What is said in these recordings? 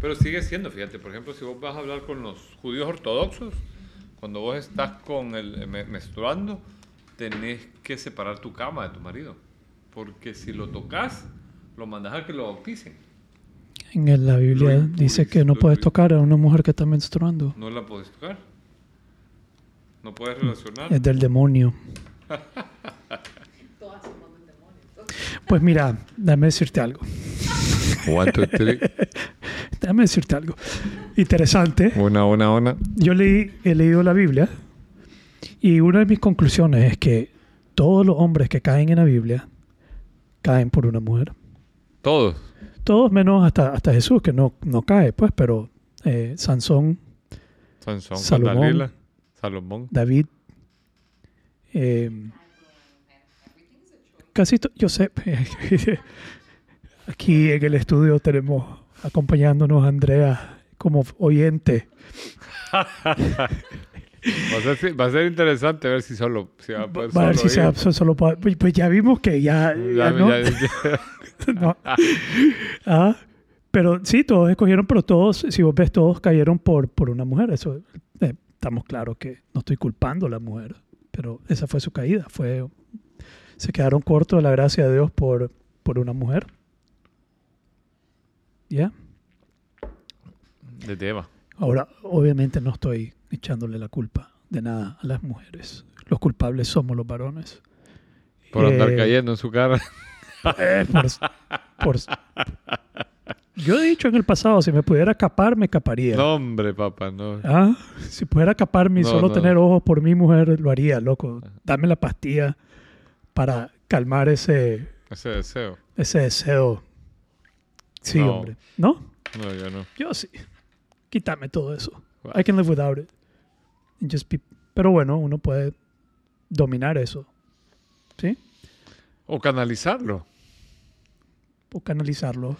Pero sigue siendo, fíjate, por ejemplo, si vos vas a hablar con los judíos ortodoxos, cuando vos estás con el me- menstruando, tenés que separar tu cama de tu marido. Porque si lo tocas, lo mandas a que lo bauticen. En el- la Biblia Lo dice que no puedes tocar a una mujer que está menstruando. No la podés tocar. No puedes relacionar. Es del demonio. Pues mira, déjame decirte algo. One, two, three. Déjame decirte algo. Interesante. Una, una, una. Yo leí, he leído la Biblia y una de mis conclusiones es que todos los hombres que caen en la Biblia caen por una mujer. Todos. Todos menos hasta, hasta Jesús, que no, no cae, pues, pero eh, Sansón, Sansón, Salomón. Dalila, Salomón. David, eh, casi, yo sé, aquí en el estudio tenemos acompañándonos Andrea como oyente. Va a, ser, va a ser interesante ver si solo. Si va a poder Va a ver si se, solo pues pues ya vimos que ya, ya Ya- no. ya- No. Ah, pero sí, todos escogieron, pero todos, si vos ves, todos cayeron por, por una mujer. Eso eh, estamos claros que no estoy culpando a la mujer, pero esa fue su caída. Fue, se quedaron cortos de la gracia de Dios por, por una mujer. ¿Ya? Desde Eva. Ahora, obviamente no estoy echándole la culpa de nada a las mujeres. Los culpables somos los varones. Por andar Eh, cayendo en su cara. Eh, por- por- yo he dicho en el pasado, si me pudiera capar, me caparía. No, hombre, papá, no. Ah, si pudiera caparme y No, solo no. tener ojos por mi mujer, lo haría, loco. Dame la pastilla para calmar ese, Ese deseo. ese deseo. Sí, No. hombre. ¿No? No, yo no. Yo sí. Quítame todo eso. I can live without it. And just be- Pero bueno, uno puede dominar eso. ¿Sí? O canalizarlo. O canalizarlo.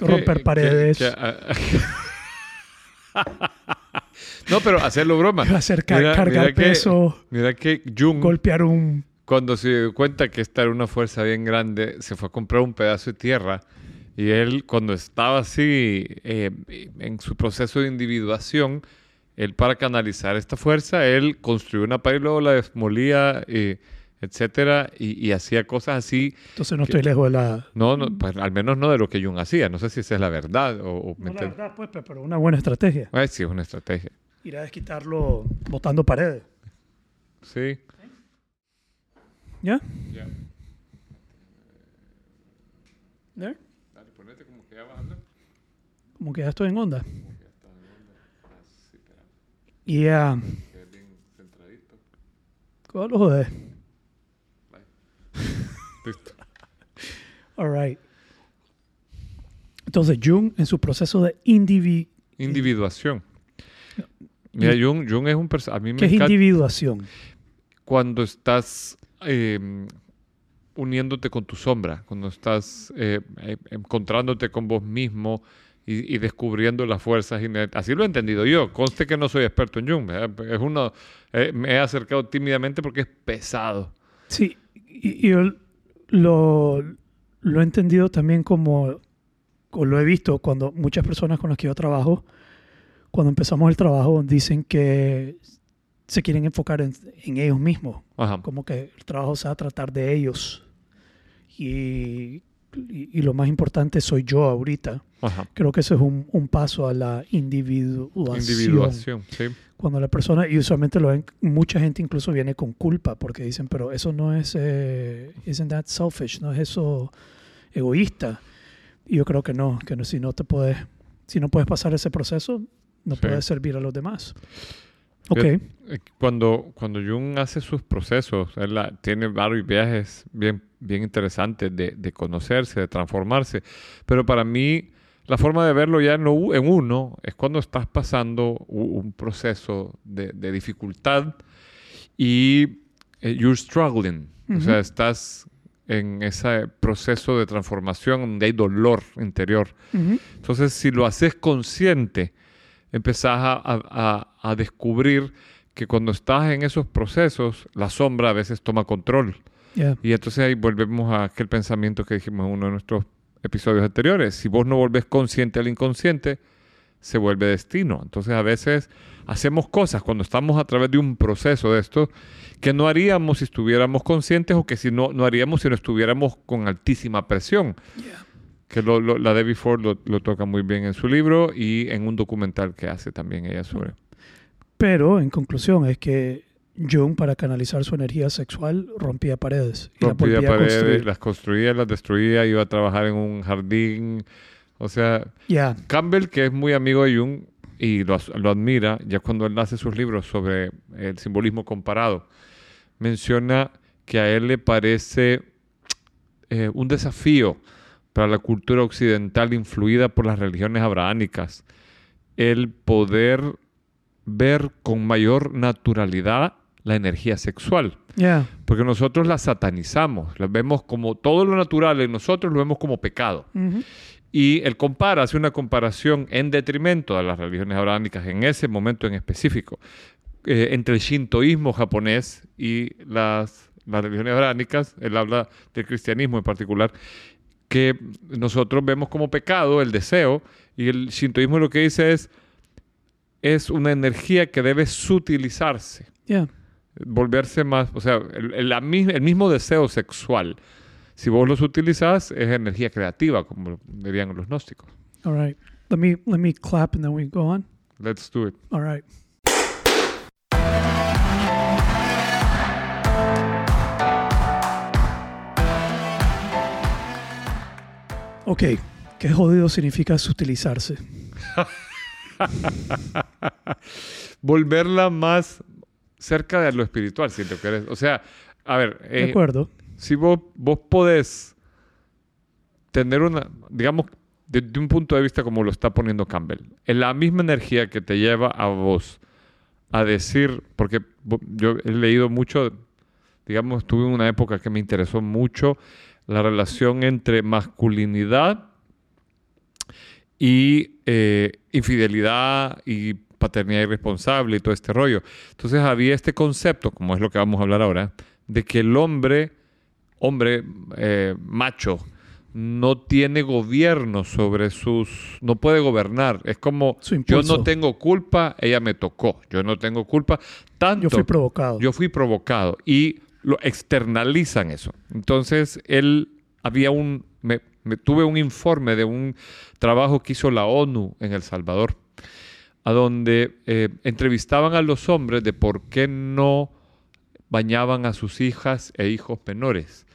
Romper Que- paredes. que- ah, no, pero hacerlo broma. Hacer car- Mira- cargar mira peso, Mira que Jung, golpear un... cuando se dio cuenta que esta era una fuerza bien grande, se fue a comprar un pedazo de tierra. Y él, cuando estaba así eh, en su proceso de individuación, él para canalizar esta fuerza, él construyó una pared y luego la desmolía, eh, etcétera, y, y hacía cosas así. Entonces no Que- estoy lejos de la... No, no, pues, al menos no de lo que Jung hacía. No sé si esa es la verdad o, o No, la verdad, pues, pe- pero una buena estrategia. Ay, sí, es una estrategia. Ir a desquitarlo botando paredes. Sí. ¿Ya? Ya. ¿Ya? Dale, ponete como que ya vas a hablar. Como que ya estoy en onda. Ya... Que es bien centradito. ¿Cómo lo joder? Listo. All right. Entonces, Jung, en su proceso de indivi Individuación. Mira, Jung, Jung es un personaje. A mí me ¿Qué es individuación? cuando estás eh, uniéndote con tu sombra, cuando estás eh, eh, encontrándote con vos mismo y, y descubriendo las fuerzas. inherentes. Así lo he entendido yo. Conste que no soy experto en Jung. ¿verdad? Es uno, eh, me he acercado tímidamente porque es pesado. Sí, y, y yo lo, lo he entendido también como, o lo he visto cuando muchas personas con las que yo trabajo, cuando empezamos el trabajo, dicen que se quieren enfocar en, en ellos mismos, Ajá. como que el trabajo se va a tratar de ellos. Y, y, y lo más importante soy yo ahorita. Ajá. Creo que eso es un, un paso a la individuación. Individuación, sí. Cuando la persona, y usualmente lo ven, mucha gente incluso viene con culpa porque dicen, pero eso no es, eh, isn't that selfish, no es eso egoísta. Y yo creo que no, que no, si no te puedes, si no puedes pasar ese proceso, no Sí. puedes servir a los demás. Ok, Eh, Cuando, cuando Jung hace sus procesos, él la- tiene varios viajes bien, bien interesantes de, de conocerse, de transformarse. Pero para mí, la forma de verlo ya en, lo en uno es cuando estás pasando un proceso de, de dificultad y eh, you're struggling. O Ujú. sea, estás en ese proceso de transformación donde hay dolor interior. Ujú. Entonces, si lo haces consciente, empezás a, a- a- descubrir que cuando estás en esos procesos, la sombra a veces toma control. Yeah. Y entonces ahí volvemos a aquel pensamiento que dijimos en uno de nuestros episodios anteriores. Si vos no volvés consciente al inconsciente, se vuelve destino. Entonces a veces hacemos cosas cuando estamos a través de un proceso de esto que no haríamos si estuviéramos conscientes o que si no, no haríamos si no estuviéramos con altísima presión. Que lo, lo- la Debbie Ford lo, lo toca muy bien en su libro y en un documental que hace también ella sobre. Pero, en conclusión, es que Jung, para canalizar su energía sexual, rompía paredes. Y Rompía paredes, construir. las construía, las destruía, iba a trabajar en un jardín. O sea, Campbell, que es muy amigo de Jung y lo admira, ya cuando él hace sus libros sobre el simbolismo comparado, menciona que a él le parece eh, un desafío para la cultura occidental influida por las religiones abrahámicas el poder ver con mayor naturalidad la energía sexual. Porque nosotros la satanizamos, la vemos como todo lo natural en nosotros lo vemos como pecado. Ujú. Y él compara, hace una comparación en detrimento de las religiones abrahámicas en ese momento en específico, eh, entre el shintoísmo japonés y las, las religiones abrahámicas, él habla del cristianismo en particular, que nosotros vemos como pecado el deseo, y el shintoísmo lo que dice es, es una energía que debe sutilizarse, Ya. volverse más, o sea, el, el- la mis- el mismo deseo sexual. Si vos los utilizás, es energía creativa, como dirían los gnósticos. All right. Let me, let me clap and then we go on. Let's do it. All right. Ok, ¿qué jodido significa sutilizarse? Volverla más cerca de lo espiritual, si lo querés. O sea, a ver, De eh, acuerdo. si vos, vos podés tener una, digamos, desde un punto de vista como lo está poniendo Campbell, en la misma energía que te lleva a vos a decir, porque yo he leído mucho, digamos, tuve una época que me interesó mucho la relación entre masculinidad y eh, infidelidad y paternidad irresponsable y todo este rollo. Entonces había este concepto, como es lo que vamos a hablar ahora, de que el hombre, hombre eh, macho, no tiene gobierno sobre sus, no puede gobernar. Es como yo no tengo culpa, ella me tocó. Yo no tengo culpa. Tanto Yo fui provocado. yo fui provocado y lo externalizan eso. Entonces, él había un, me, me- tuve un informe de un trabajo que hizo la ONU en El Salvador, a donde eh, entrevistaban a los hombres de por qué no bañaban a sus hijas e hijos menores.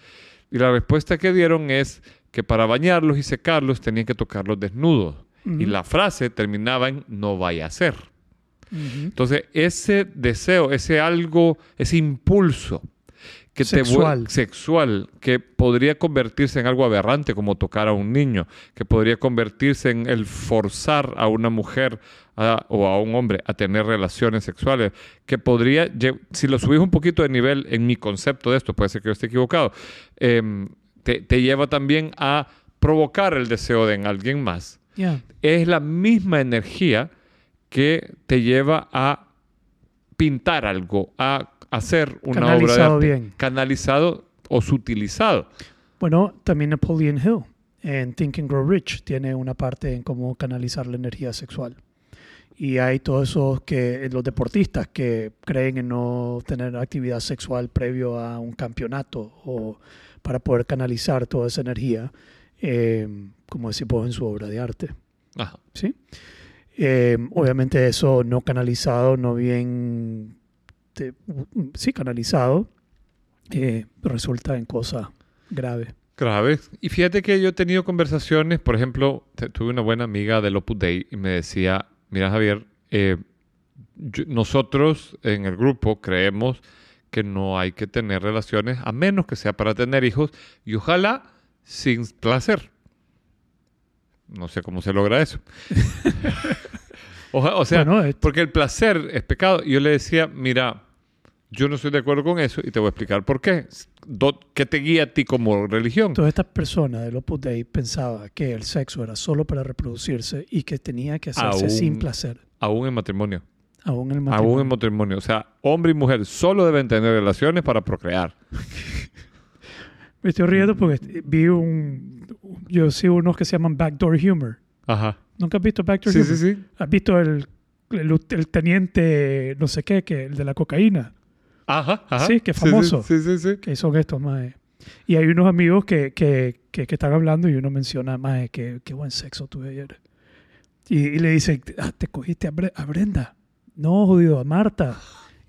Y la respuesta que dieron es que para bañarlos y secarlos tenían que tocarlos desnudos. Y la frase terminaba en no vaya a ser. Entonces, ese deseo, ese algo, ese impulso que te Sexual. sexual, que podría convertirse en algo aberrante como tocar a un niño, que podría convertirse en el forzar a una mujer a- o a un hombre a tener relaciones sexuales, que podría, si lo subís un poquito de nivel en mi concepto de esto, puede ser que yo esté equivocado, em, te, te lleva también a provocar el deseo de en alguien más es la misma energía que te lleva a pintar algo, a hacer una obra de Canalizado arte. bien. Canalizado o sutilizado. Bueno, también Napoleon Hill en Think and Grow Rich tiene una parte en cómo canalizar la energía sexual. Y hay todos esos que los deportistas que creen en no tener actividad sexual previo a un campeonato o para poder canalizar toda esa energía, eh, como decimos en su obra de arte. Ajá. ¿sí? Eh, obviamente eso no canalizado, no bien, te- sí canalizado, eh, resulta en cosas graves. Grave. Y fíjate que yo he tenido conversaciones, por ejemplo, tuve una buena amiga del Opus Dei y me decía, mira Javier, eh, yo- nosotros en el grupo creemos que no hay que tener relaciones a menos que sea para tener hijos y ojalá sin placer. No sé cómo se logra eso. Oja- o sea, Bueno, es- porque el placer es pecado. Y yo le decía, mira, yo no estoy de acuerdo con eso y te voy a explicar por qué. ¿Qué te guía a ti como religión? Todas estas personas del Opus Dei pensaba que el sexo era solo para reproducirse y que tenía que hacerse Aún- sin placer, Aún en matrimonio. aún en el Aún matrimonio. en matrimonio. O sea, hombre y mujer solo deben tener relaciones para procrear. Me estoy riendo porque vi un... Yo sigo unos que se llaman backdoor humor. Ajá. ¿Nunca has visto Back to Sí, Human? sí, sí. ¿Has visto el, el, el teniente no sé qué, que el de la cocaína? Ajá, ajá. Sí, que famoso. Sí, sí, sí. sí. Que son estos, más Y hay unos amigos que, que, que, que están hablando y uno menciona, más que qué buen sexo tuve ayer. Y, y le dice, ah, te cogiste a, Bre- a Brenda. No, jodido, a Marta.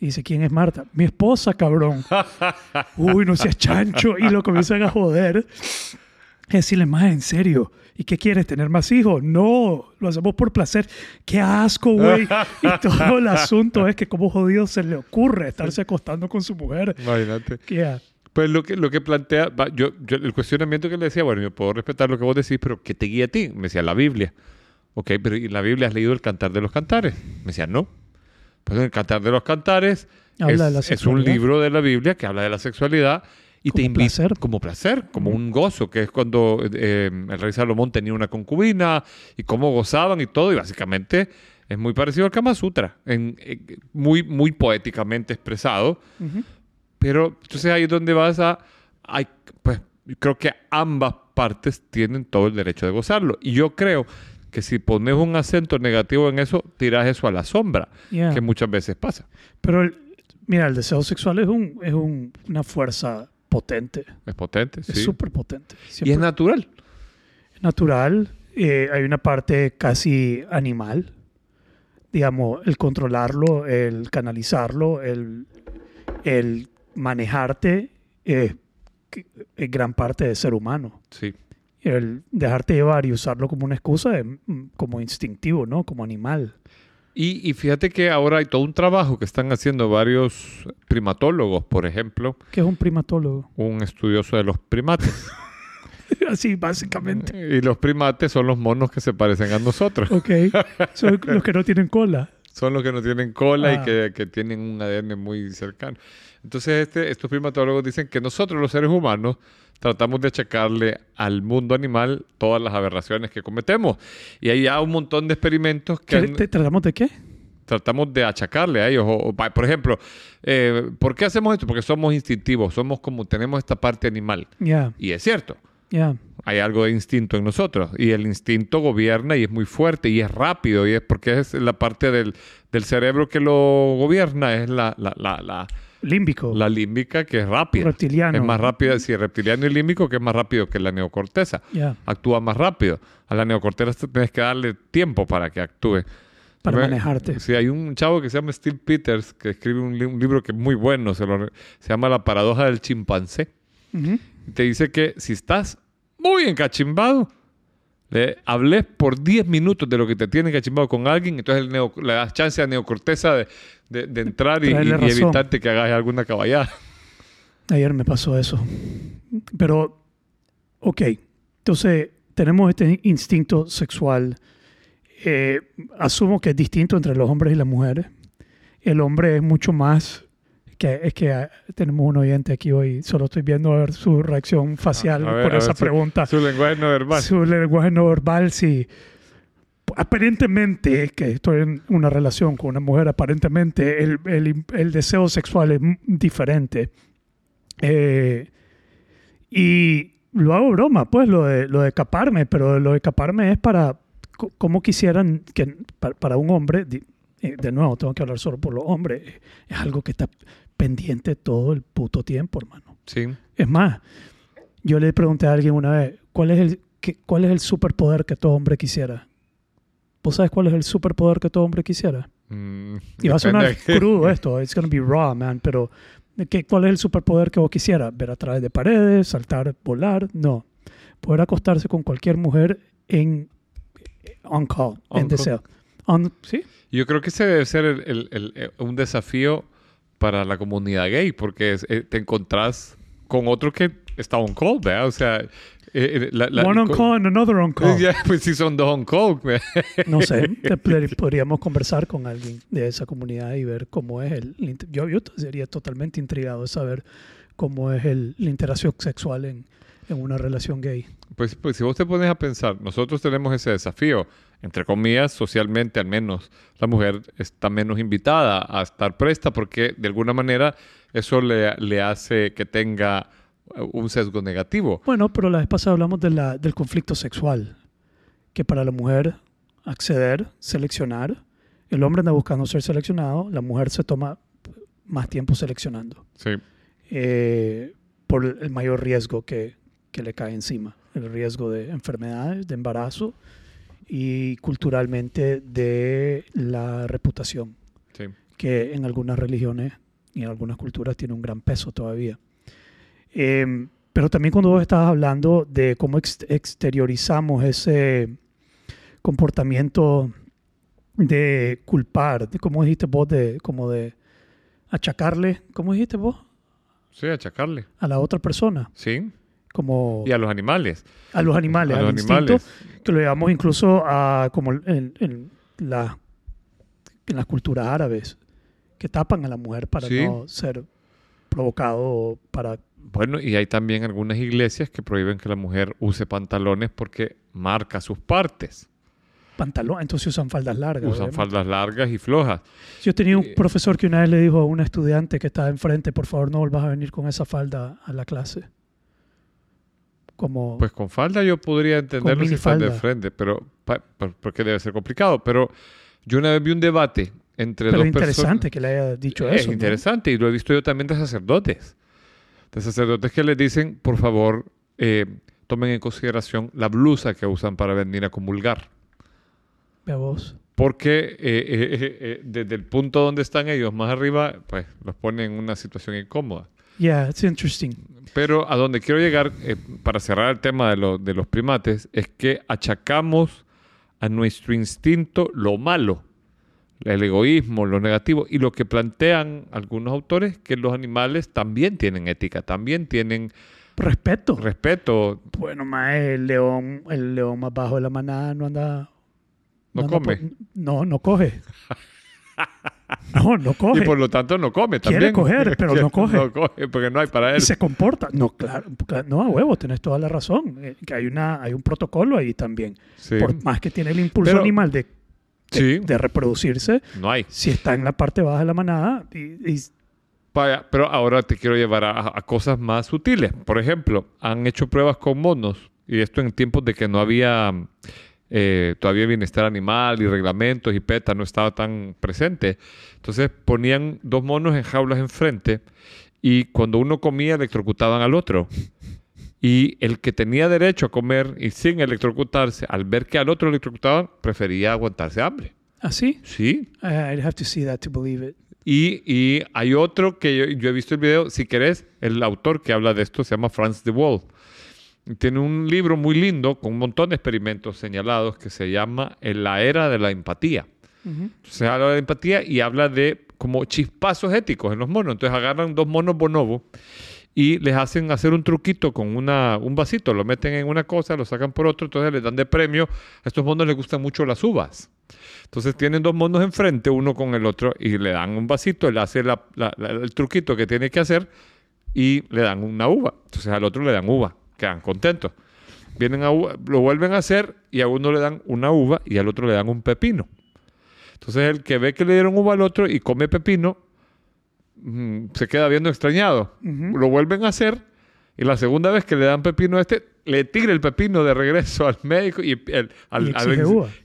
Y dice, ¿quién es Marta? Mi esposa, cabrón. Uy, no seas chancho. Y lo comienzan a joder. Es decirle, más en serio. ¿Y qué quieres? ¿Tener más hijos? No, lo hacemos por placer. ¡Qué asco, güey! Y todo el asunto es que como jodido se le ocurre estarse acostando con su mujer. Imagínate. ¿Qué? Pues lo que, lo que plantea, yo, yo- el cuestionamiento que le decía, bueno, yo puedo respetar lo que vos decís, pero ¿qué te guía a ti? Me decía, la Biblia. Ok, pero ¿y la Biblia has leído el Cantar de los Cantares? Me decía, no. Pues el Cantar de los Cantares de es, un libro de la Biblia que habla de la sexualidad y te Como invita placer. como placer, como un gozo, que es cuando eh, el rey Salomón tenía una concubina y cómo gozaban y todo, y básicamente es muy parecido al Kama Sutra, en, en- muy, muy poéticamente expresado. Ujú. Pero entonces ahí es donde vas a... Hay, pues creo que ambas partes tienen todo el derecho de gozarlo. Y yo creo que si pones un acento negativo en eso, tiras eso a la sombra, Yeah. que muchas veces pasa. Pero, el- mira, el deseo sexual es, un, es un- una fuerza potente. Es potente, Es sí. súper potente. y es natural. es natural. eh, hay una parte casi animal. Digamos, el controlarlo, el canalizarlo, el, el manejarte es gran parte de ser humano. Sí. El dejarte llevar y usarlo como una excusa es mm, como instintivo, ¿no? Como animal. Y, y fíjate que ahora hay todo un trabajo que están haciendo varios primatólogos, por ejemplo, ¿Qué es un primatólogo? un estudioso de los primates. Así, básicamente. y los primates son los monos que se parecen a nosotros. Ok. Son los que no tienen cola. Son los que no tienen cola Ah. y que, que tienen un ADN muy cercano. Entonces, este, estos primatólogos dicen que nosotros, los seres humanos, tratamos de achacarle al mundo animal todas las aberraciones que cometemos. Y hay ya un montón de experimentos que ¿Qué- han- te- ¿Tratamos de qué? tratamos de achacarle a ellos. O- por ejemplo, eh, ¿por qué hacemos esto? Porque somos instintivos, somos como tenemos esta parte animal. Ya, Y es cierto, ya. hay algo de instinto en nosotros y el instinto gobierna y es muy fuerte y es rápido y es porque es la parte del, del cerebro que lo gobierna, es la, la, la, la, Límbico. la límbica que es rápida. reptiliano. Es más rápida, sí, reptiliano y límbico que es más rápido que la neocorteza. Actúa más rápido. A la neocorteza tienes que darle tiempo para que actúe. para manejarte. Sí, hay un chavo que se llama Steve Peters que escribe un, li- un libro que es muy bueno, se, lo re- se llama La paradoja del chimpancé. Y te dice que si estás muy encachimbado, le hables por 10 minutos de lo que te tiene encachimbado con alguien, entonces el neo- le das chance a neocorteza de, de- de entrar y, y- evitarte que hagas alguna caballada. Ayer me pasó eso. Pero, ok. Entonces, tenemos este instinto sexual. Eh, asumo que es distinto entre los hombres y las mujeres. El hombre es mucho más. Que, es que ah, tenemos un oyente aquí hoy. Solo estoy viendo a ver su reacción facial A ver, por esa ver su- pregunta. Su lenguaje no verbal. Su lenguaje no verbal, sí. Aparentemente, que estoy en una relación con una mujer, aparentemente el, el- el deseo sexual es diferente. Eh, y lo hago broma, pues, lo de, lo de caparme, pero lo de caparme es para, como quisieran, que pa- para, un hombre, eh, de nuevo, tengo que hablar solo por los hombres, es algo que está pendiente todo el puto tiempo, hermano. Sí. Es más, yo le pregunté a alguien una vez, ¿cuál es el, qué- cuál es el superpoder que todo hombre quisiera? ¿Vos sabes cuál es el superpoder que todo hombre quisiera? Mm, Y va a sonar crudo esto, it's gonna be raw, man, pero ¿qué, ¿cuál es el superpoder que vos quisiera? ¿Ver a través de paredes, saltar, volar? No. Poder acostarse con cualquier mujer en on call, On en call. deseo. On- ¿Sí? Yo creo que ese debe ser el- el- el- eh, un desafío para la comunidad gay, porque es- eh, te encontrás con otro que está on call, ¿verdad? O sea, eh, eh, la- la- One on call and another on call. Ya, pues sí son dos on call. ¿verdad? No sé, te- pod- podríamos conversar con alguien de esa comunidad y ver cómo es el... Yo, yo sería totalmente intrigado de saber cómo es el, la interacción sexual en, en una relación gay. Pues, pues si vos te pones a pensar, nosotros tenemos ese desafío, entre comillas, socialmente al menos, la mujer está menos invitada a estar presta porque de alguna manera eso le, le hace que tenga eh, un sesgo negativo. Bueno, pero la vez pasada hablamos de la, del conflicto sexual. que para la mujer acceder, seleccionar, el hombre anda buscando ser seleccionado, la mujer se toma más tiempo seleccionando Sí. eh, por el mayor riesgo que, que le cae encima, el riesgo de enfermedades, de embarazo y culturalmente de la reputación, Sí. que en algunas religiones y en algunas culturas tiene un gran peso todavía. Eh, pero también cuando vos estabas hablando de cómo ex- exteriorizamos ese comportamiento de culpar, de cómo dijiste vos, de como de achacarle, ¿cómo dijiste vos? Sí, achacarle. A la otra persona, Sí. Como Y a los animales. a los animales, a al los instinto, animales. que lo llevamos incluso a como en, en la- en las culturas árabes, que tapan a la mujer para Sí. no ser provocado para Bueno, y hay también algunas iglesias que prohíben que la mujer use pantalones porque marca sus partes. pantalón, entonces usan faldas largas. Usan obviamente. faldas largas y flojas. Yo tenía un Eh, profesor que una vez le dijo a una estudiante que estaba enfrente, por favor no vuelvas a venir con esa falda a la clase. Como Pues con falda yo podría entenderlo si estás de frente, pero pa- por- porque debe ser complicado. Pero yo una vez vi un debate entre pero dos interesante personas. que le haya dicho Es eso. ¿no? interesante y lo he visto yo también de sacerdotes. De sacerdotes que les dicen, por favor, eh, tomen en consideración la blusa que usan para venir a comulgar. Ve a vos. Porque eh, eh, eh, eh, desde el punto donde están ellos más arriba, pues los ponen en una situación incómoda. Yeah, it's interesting. Pero a donde quiero llegar, eh, para cerrar el tema de, lo- de los primates, es que achacamos a nuestro instinto lo malo, el egoísmo, lo negativo, y lo que plantean algunos autores, que los animales también tienen ética, también tienen Respeto. respeto, bueno, más el león, el león más bajo de la manada no anda. No anda come. por- no, no coge. No, no coge. y por lo tanto no come Quiere también. coger, pero no coge. No coge porque no hay para y él. se comporta. No, claro, no a huevo, tenés toda la razón. eh, que hay una, hay un protocolo ahí también. Sí. Por más que tiene el impulso Pero- animal de, de, Sí. de reproducirse, No hay. si está en la parte baja de la manada, y, y- pero ahora te quiero llevar a, a cosas más sutiles. Por ejemplo, han hecho pruebas con monos, y esto en tiempos de que no había eh, todavía bienestar animal y reglamentos y PETA no estaba tan presente. Entonces ponían dos monos en jaulas enfrente y cuando uno comía electrocutaban al otro. Y el que tenía derecho a comer y sin electrocutarse, al ver que al otro electrocutaban, prefería aguantarse hambre. así. Sí, Uh, I'd have to see that to believe it. y, y hay otro que yo, yo he visto el video, si querés, el autor que habla de esto se llama Franz de Waal. Tiene un libro muy lindo con un montón de experimentos señalados que se llama En la era de la empatía. Ujú. Entonces habla de empatía y habla de como chispazos éticos en los monos. Entonces agarran dos monos bonobos y les hacen hacer un truquito con una, un vasito, lo meten en una cosa, lo sacan por otro, entonces les dan de premio. A estos monos les gustan mucho las uvas. Entonces tienen dos monos enfrente, uno con el otro, y le dan un vasito, él hace la- la- la- el truquito que tiene que hacer y le dan una uva. Entonces al otro le dan uva, quedan contentos. Vienen a lo vuelven a hacer y a uno le dan una uva y al otro le dan un pepino. Entonces el que ve que le dieron uva al otro y come pepino, mm, se queda viendo extrañado. Lo vuelven a hacer y la segunda vez que le dan pepino a este, le tira el pepino de regreso al médico y, el- al- Y al-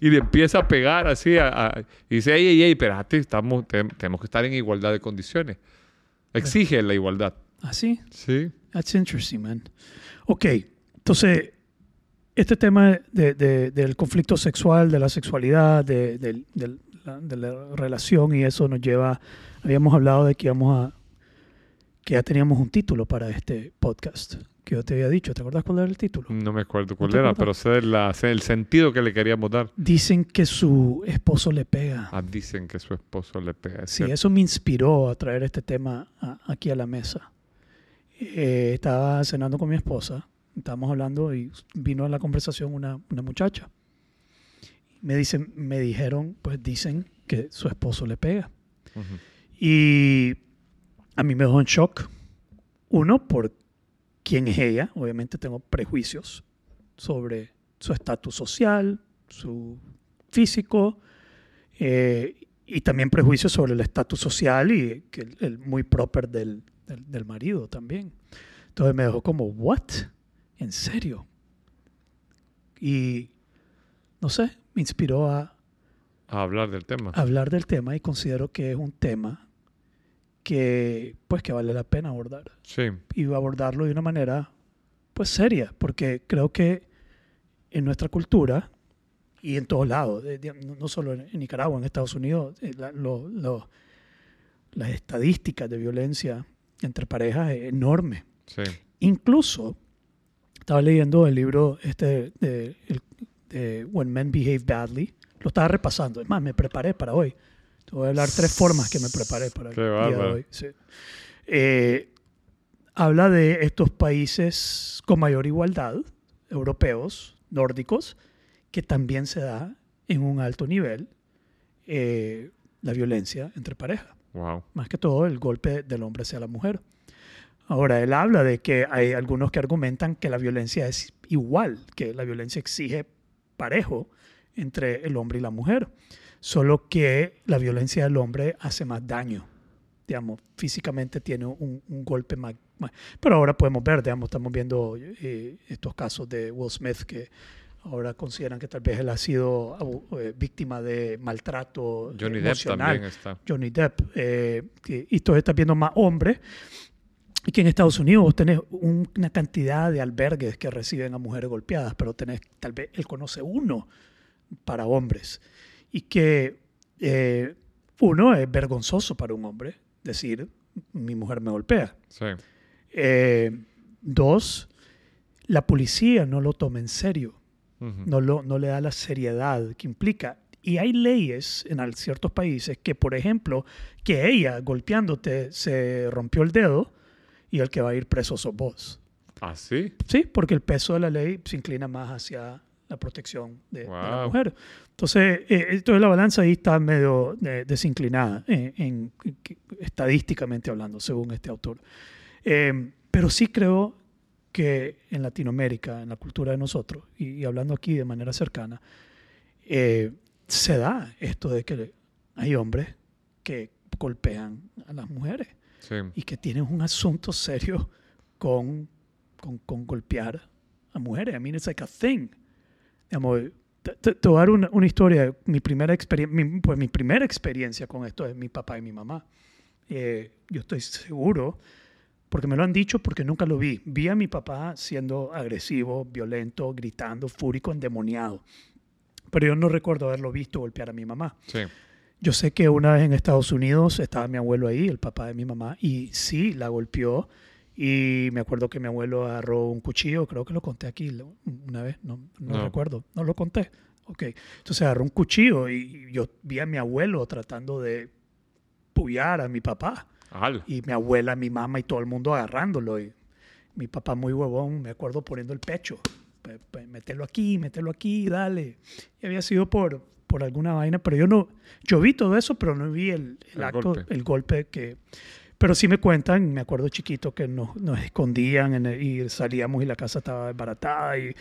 le empieza a pegar así. a- a- y dice, ey, ey, ey, espérate, estamos, te- tenemos que estar en igualdad de condiciones. Exige la igualdad. Así. Sí. That's interesting, man. Ok, entonces, este tema de- de- del conflicto sexual, de la sexualidad, de, del- la, de la relación y eso nos lleva, habíamos hablado de que íbamos a, que ya teníamos un título para este podcast, que yo te había dicho, ¿te acuerdas cuál era el título? No me acuerdo cuál te era, pero sé, la- sé el sentido que le queríamos dar. Dicen que su esposo le pega. Ah, dicen que su esposo le pega. es Sí, cierto. eso me inspiró a traer este tema a- aquí a la mesa. Eh, estaba cenando con mi esposa, estábamos hablando y vino a la conversación una, una muchacha. Me dicen, me dijeron, pues dicen que su esposo le pega. Ujú. Y a mí me dejó en shock. Uno, por quién es ella. Obviamente tengo prejuicios sobre su estatus social, su físico, eh, y también prejuicios sobre el estatus social y que el, el muy proper del, del, del marido también. Entonces me dejó como, ¿what? ¿En serio? Y no sé, me inspiró a, A hablar del tema. hablar del tema y considero que es un tema que, pues, que vale la pena abordar. Sí, Y abordarlo de una manera, pues, seria, porque creo que en nuestra cultura y en todos lados, eh, no solo en en Nicaragua, en Estados Unidos, eh, la- lo- lo- las estadísticas de violencia entre parejas es enorme. sí. Incluso, estaba leyendo el libro este de, When Men Behave Badly, lo estaba repasando, es más, me preparé para hoy. Te voy a hablar tres formas que me preparé para el Qué día de bárbaro. hoy. sí. Eh, habla de estos países con mayor igualdad, europeos, nórdicos, que también se da en un alto nivel eh, la violencia entre parejas Wow. más que todo el golpe del hombre hacia la mujer. Ahora, él habla de que hay algunos que argumentan que la violencia es igual, que la violencia exige parejo entre el hombre y la mujer, solo que la violencia del hombre hace más daño, digamos, físicamente tiene un, un golpe más, más- Pero ahora podemos ver, digamos, estamos viendo eh, estos casos de Will Smith que ahora consideran que tal vez él ha sido eh, víctima de maltrato Johnny Depp también está. Johnny Depp, eh, y tú estás viendo más hombres, y que en Estados Unidos vos tenés un- una cantidad de albergues que reciben a mujeres golpeadas, pero tenés, tal vez él conoce uno para hombres, y que eh, uno es vergonzoso para un hombre decir, mi mujer me golpea. Sí, dos, la policía no lo toma en serio Ujú. no, lo, no le da la seriedad que implica. Y hay leyes en ciertos países que, por ejemplo, que ella golpeándote se rompió el dedo y el que va a ir preso sos vos. ¿Ah, sí? Sí, porque el peso de la ley se inclina más hacia la protección de, de la Wow. mujer. Entonces, eh, entonces la balanza ahí está medio eh, desinclinada, en- en- en- estadísticamente hablando, según este autor. Eh, pero sí creo que en Latinoamérica, en la cultura de nosotros, y, y hablando aquí de manera cercana, eh, se da esto de que hay hombres que golpean a las mujeres Sí. y que tienen un asunto serio con, con, con golpear a mujeres. I mean, it's like a thing. Digamos, te, te- te voy a dar una, una historia. Mi primera, experiencia pues mi primera experiencia con esto es mi papá y mi mamá. Eh, yo estoy seguro, porque me lo han dicho, porque nunca lo vi. Vi a mi papá siendo agresivo, violento, gritando, fúrico, endemoniado. Pero yo no recuerdo haberlo visto golpear a mi mamá. Sí. Yo sé que una vez en Estados Unidos estaba mi abuelo ahí, el papá de mi mamá, y sí, la golpeó. Y me acuerdo que mi abuelo agarró un cuchillo, creo que lo conté aquí una vez, no, no, No. recuerdo, no lo conté. Ok, entonces agarró un cuchillo y yo vi a mi abuelo tratando de puyar a mi papá. Al. Y mi abuela, mi mamá y todo el mundo agarrándolo. Y mi papá muy huevón, me acuerdo poniendo el pecho. Pe- pe- Mételo aquí, mételo aquí, dale. Y había sido por, por alguna vaina, pero yo no, yo vi todo eso, pero no vi el, el El acto, golpe. el golpe que... Pero sí me cuentan, me acuerdo chiquito que nos, nos escondían en el- y salíamos y la casa estaba desbaratada y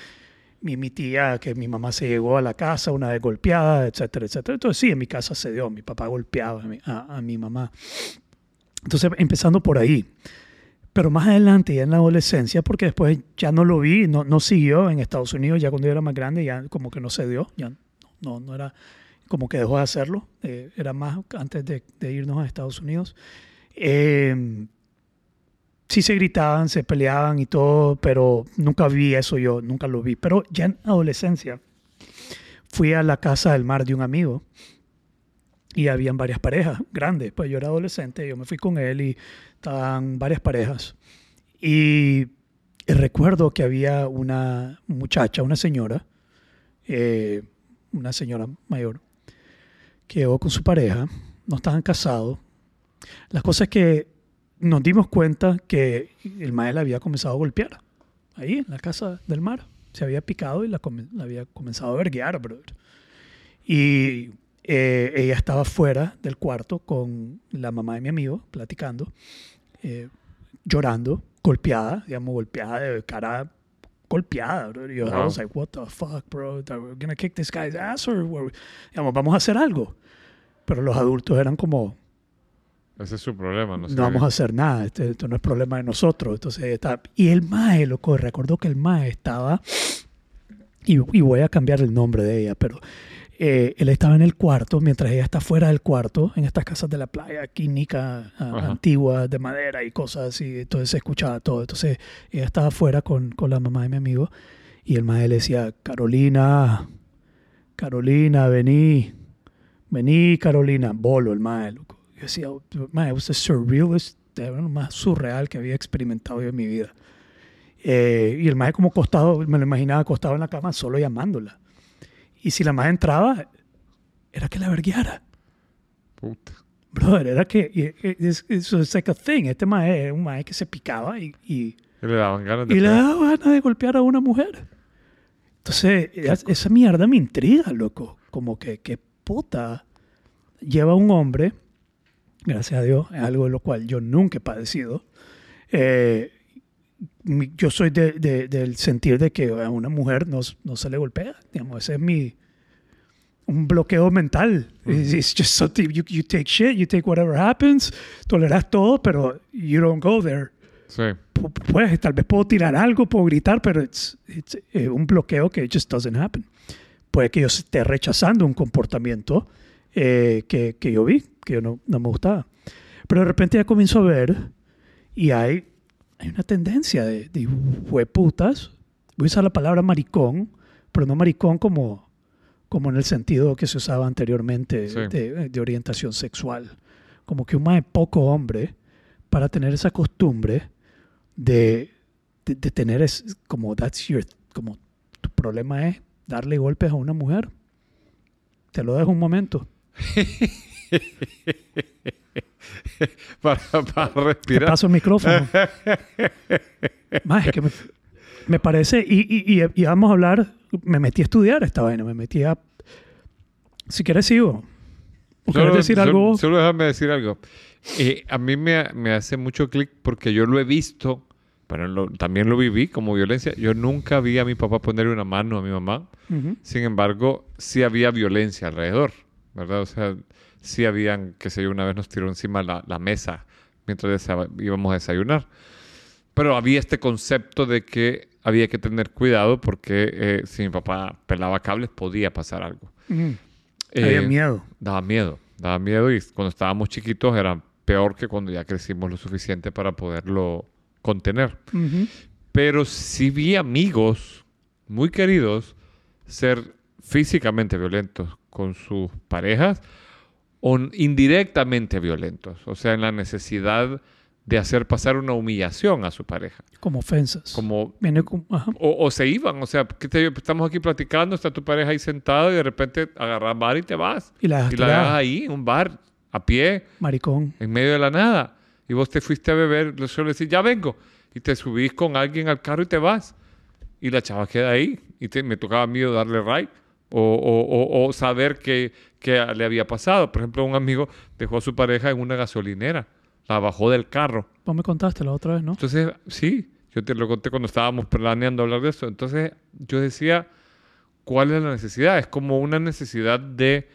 mi, mi tía, que mi mamá se llegó a la casa una vez golpeada, etcétera, etcétera. Entonces sí, en mi casa se dio, mi papá golpeaba a mi, a- a mi mamá. Entonces, empezando por ahí. Pero más adelante, ya en la adolescencia, porque después ya no lo vi, no, no siguió en Estados Unidos, ya cuando yo era más grande, ya como que no se dio, ya no, no era como que dejó de hacerlo, eh, era más antes de, de irnos a Estados Unidos. Eh, sí se gritaban, se peleaban y todo, pero nunca vi eso yo, nunca lo vi. Pero ya en adolescencia fui a la casa del mar de un amigo y habían varias parejas grandes. Pues yo era adolescente, yo me fui con él y estaban varias parejas. Y recuerdo que había una muchacha, una señora, eh, una señora mayor, que llegó con su pareja, no estaban casados. La cosa es que nos dimos cuenta que el maestro había comenzado a golpear ahí en la casa del mar. Se había picado y la, la había comenzado a verguear, brother. Y eh, ella estaba fuera del cuarto con la mamá de mi amigo, platicando, eh, llorando, golpeada, digamos, golpeada de cara golpeada. bro. Y yo, I Wow. was like, what the fuck, bro? Are we gonna kick this guy's ass or what? digamos, vamos a hacer algo? Pero los adultos eran como, Ese es su problema, no no, sé. vamos a hacer nada, este- esto no es problema de nosotros. Entonces, está, y el mae, loco, recuerdo que el mae estaba y, y voy a cambiar el nombre de ella, pero eh, él estaba en el cuarto, mientras ella está fuera del cuarto, en estas casas de la playa, química Ajá. antigua, de madera y cosas así. Entonces se escuchaba todo. Entonces ella estaba afuera con, con la mamá de mi amigo y el maestro le decía, Carolina, Carolina, vení, vení, Carolina. Bolo, el maestro. Yo decía, maestro, usted es surrealist, lo más surreal que había experimentado yo en mi vida. Eh, y el maestro como acostado, me lo imaginaba acostado en la cama solo llamándola. Y si la madre entraba, era que la verguiara. Puta. Brother, era que... es like a thing. Este mae era un mae que se picaba y, y, Y le daban ganas de y le pegar. daba ganas de golpear a una mujer. Entonces, es- esa mierda me intriga, loco. Como que, que puta lleva un hombre, gracias a Dios, es algo de lo cual yo nunca he padecido. Eh, yo soy de- de- del sentir de que a una mujer no, no se le golpea. Digamos, ese es mi un bloqueo mental. It's, it's just something you, you take shit, you take whatever happens, toleras todo, pero you don't go there Sí. pu- pues tal vez puedo tirar algo, puedo gritar, pero es un bloqueo que just doesn't happen. Puede que yo esté rechazando un comportamiento eh, que, que yo vi, que yo no, no me gustaba. Pero de repente ya comienzo a ver y hay, hay una tendencia de, de hueputas. Voy a usar la palabra maricón, pero no maricón como, como en el sentido que se usaba anteriormente Sí. de, de orientación sexual. Como que un más poco hombre para tener esa costumbre de, de, de tener es como that's your como tu problema es darle golpes a una mujer. Te lo dejo un momento. para, para Te respirar. paso el micrófono. Más es que me, me parece, y, y, y, y vamos a hablar, me metí a estudiar esta vaina, me metí a... Si quieres sigo. ¿O quieres decir solo- algo? Solo déjame decir algo. Eh, a mí me, me hace mucho clic porque yo lo he visto, pero lo- también lo viví como violencia. Yo nunca vi a mi papá ponerle una mano a mi mamá. Sin embargo, sí había violencia alrededor, ¿verdad? O sea, sí habían, que sé yo, una vez nos tiró encima la, la mesa mientras íbamos a desayunar. Pero había este concepto de que había que tener cuidado porque eh, si mi papá pelaba cables podía pasar algo. Ujú. Había Eh, miedo. Daba miedo, daba miedo y cuando estábamos chiquitos era peor que cuando ya crecimos lo suficiente para poderlo contener. Pero sí vi amigos muy queridos ser físicamente violentos con sus parejas o indirectamente violentos, o sea, en la necesidad de hacer pasar una humillación a su pareja, Como ofensas. como Viene ajá. o, o se iban, o sea, ¿qué te estamos aquí platicando, está tu pareja ahí sentada y de repente agarras bar y te vas. Y la dejas Y la dejas ahí, en un bar, a pie, Maricón. en medio de la nada. Y vos te fuiste a beber, le suelo decir, ya vengo. Y te subís con alguien al carro y te vas. Y la chava queda ahí. Y te- me tocaba miedo darle ride. O, o- o- o saber qué qué le había pasado. Por ejemplo, un amigo dejó a su pareja en una gasolinera. La bajó del carro. Vos me contaste la otra vez, ¿no? Entonces, sí, yo te lo conté cuando estábamos planeando hablar de eso. Entonces, yo decía, ¿cuál es la necesidad? Es como una necesidad de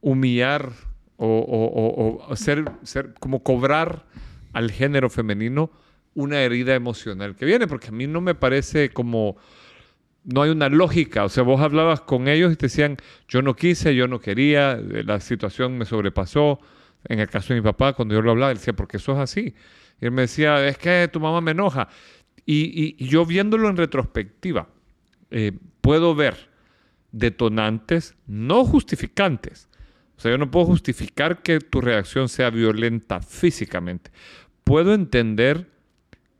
humillar o, o- o- o ser, ser, como cobrar al género femenino una herida emocional que viene, porque a mí no me parece como, no hay una lógica, o sea, vos hablabas con ellos y te decían, yo no quise, yo no quería, eh, la situación me sobrepasó, en el caso de mi papá, cuando yo lo hablaba, él decía, porque eso es así, y él me decía, es que tu mamá me enoja, y yo viéndolo en retrospectiva, eh, puedo ver detonantes no justificantes. O sea, yo no puedo justificar que tu reacción sea violenta físicamente. Puedo entender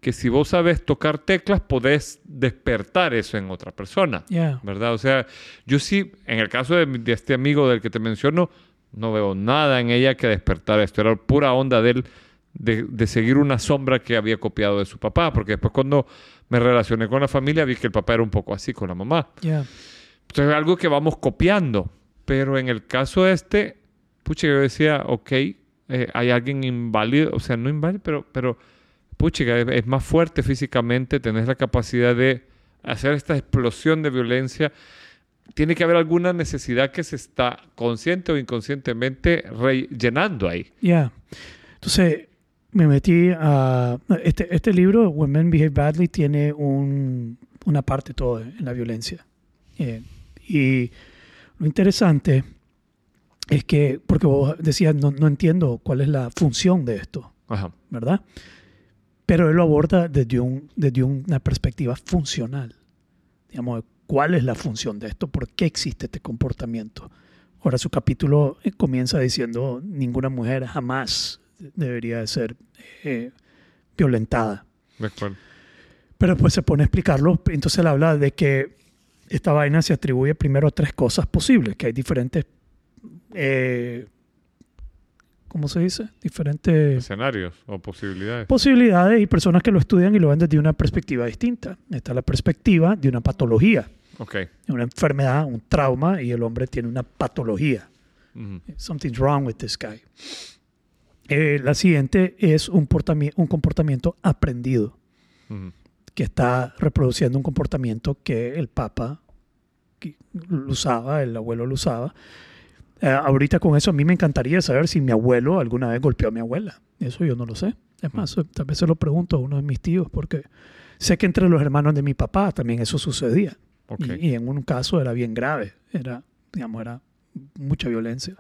que si vos sabes tocar teclas, podés despertar eso en otra persona. Yeah. ¿Verdad? O sea, yo sí, en el caso de, este amigo del que te menciono, no veo nada en ella que despertar esto. Era pura onda de él de, de seguir una sombra que había copiado de su papá. Porque después cuando me relacioné con la familia vi que el papá era un poco así con la mamá. Yeah. Entonces es algo que vamos copiando. Pero en el caso este, pucha, yo decía, ok, eh, hay alguien inválido, o sea, no inválido, pero, pero pucha, es, es más fuerte físicamente, tenés la capacidad de hacer esta explosión de violencia. Tiene que haber alguna necesidad que se está consciente o inconscientemente rellenando ahí. Yeah. Entonces, me metí a... Este, este libro, When Men Behave Badly, tiene un, una parte todo en la violencia. Eh, y lo interesante es que, porque vos decías, no, no entiendo cuál es la función de esto, Ajá. ¿verdad? Pero él lo aborda desde, un, desde una perspectiva funcional. Digamos, ¿cuál es la función de esto? ¿Por qué existe este comportamiento? Ahora su capítulo eh, comienza diciendo, ninguna mujer jamás debería de ser eh, violentada. De acuerdo. Pero después se pone a explicarlo, entonces él habla de que esta vaina se atribuye primero a tres cosas posibles, que hay diferentes, eh, ¿cómo se dice? Diferentes Escenarios o posibilidades. posibilidades y personas que lo estudian y lo ven desde una perspectiva distinta. Está la perspectiva de una patología, Ok. una enfermedad, un trauma, y el hombre tiene una patología. Something's wrong with this guy. Eh, la siguiente es un, un comportamiento aprendido, que está reproduciendo un comportamiento que el Papa lo usaba, el abuelo lo usaba. Eh, ahorita con eso a mí me encantaría saber si mi abuelo alguna vez golpeó a mi abuela. Eso yo no lo sé. Es más, tal vez se lo pregunto a uno de mis tíos, porque sé que entre los hermanos de mi papá también eso sucedía. Y, y en un caso era bien grave, era, digamos, era mucha violencia.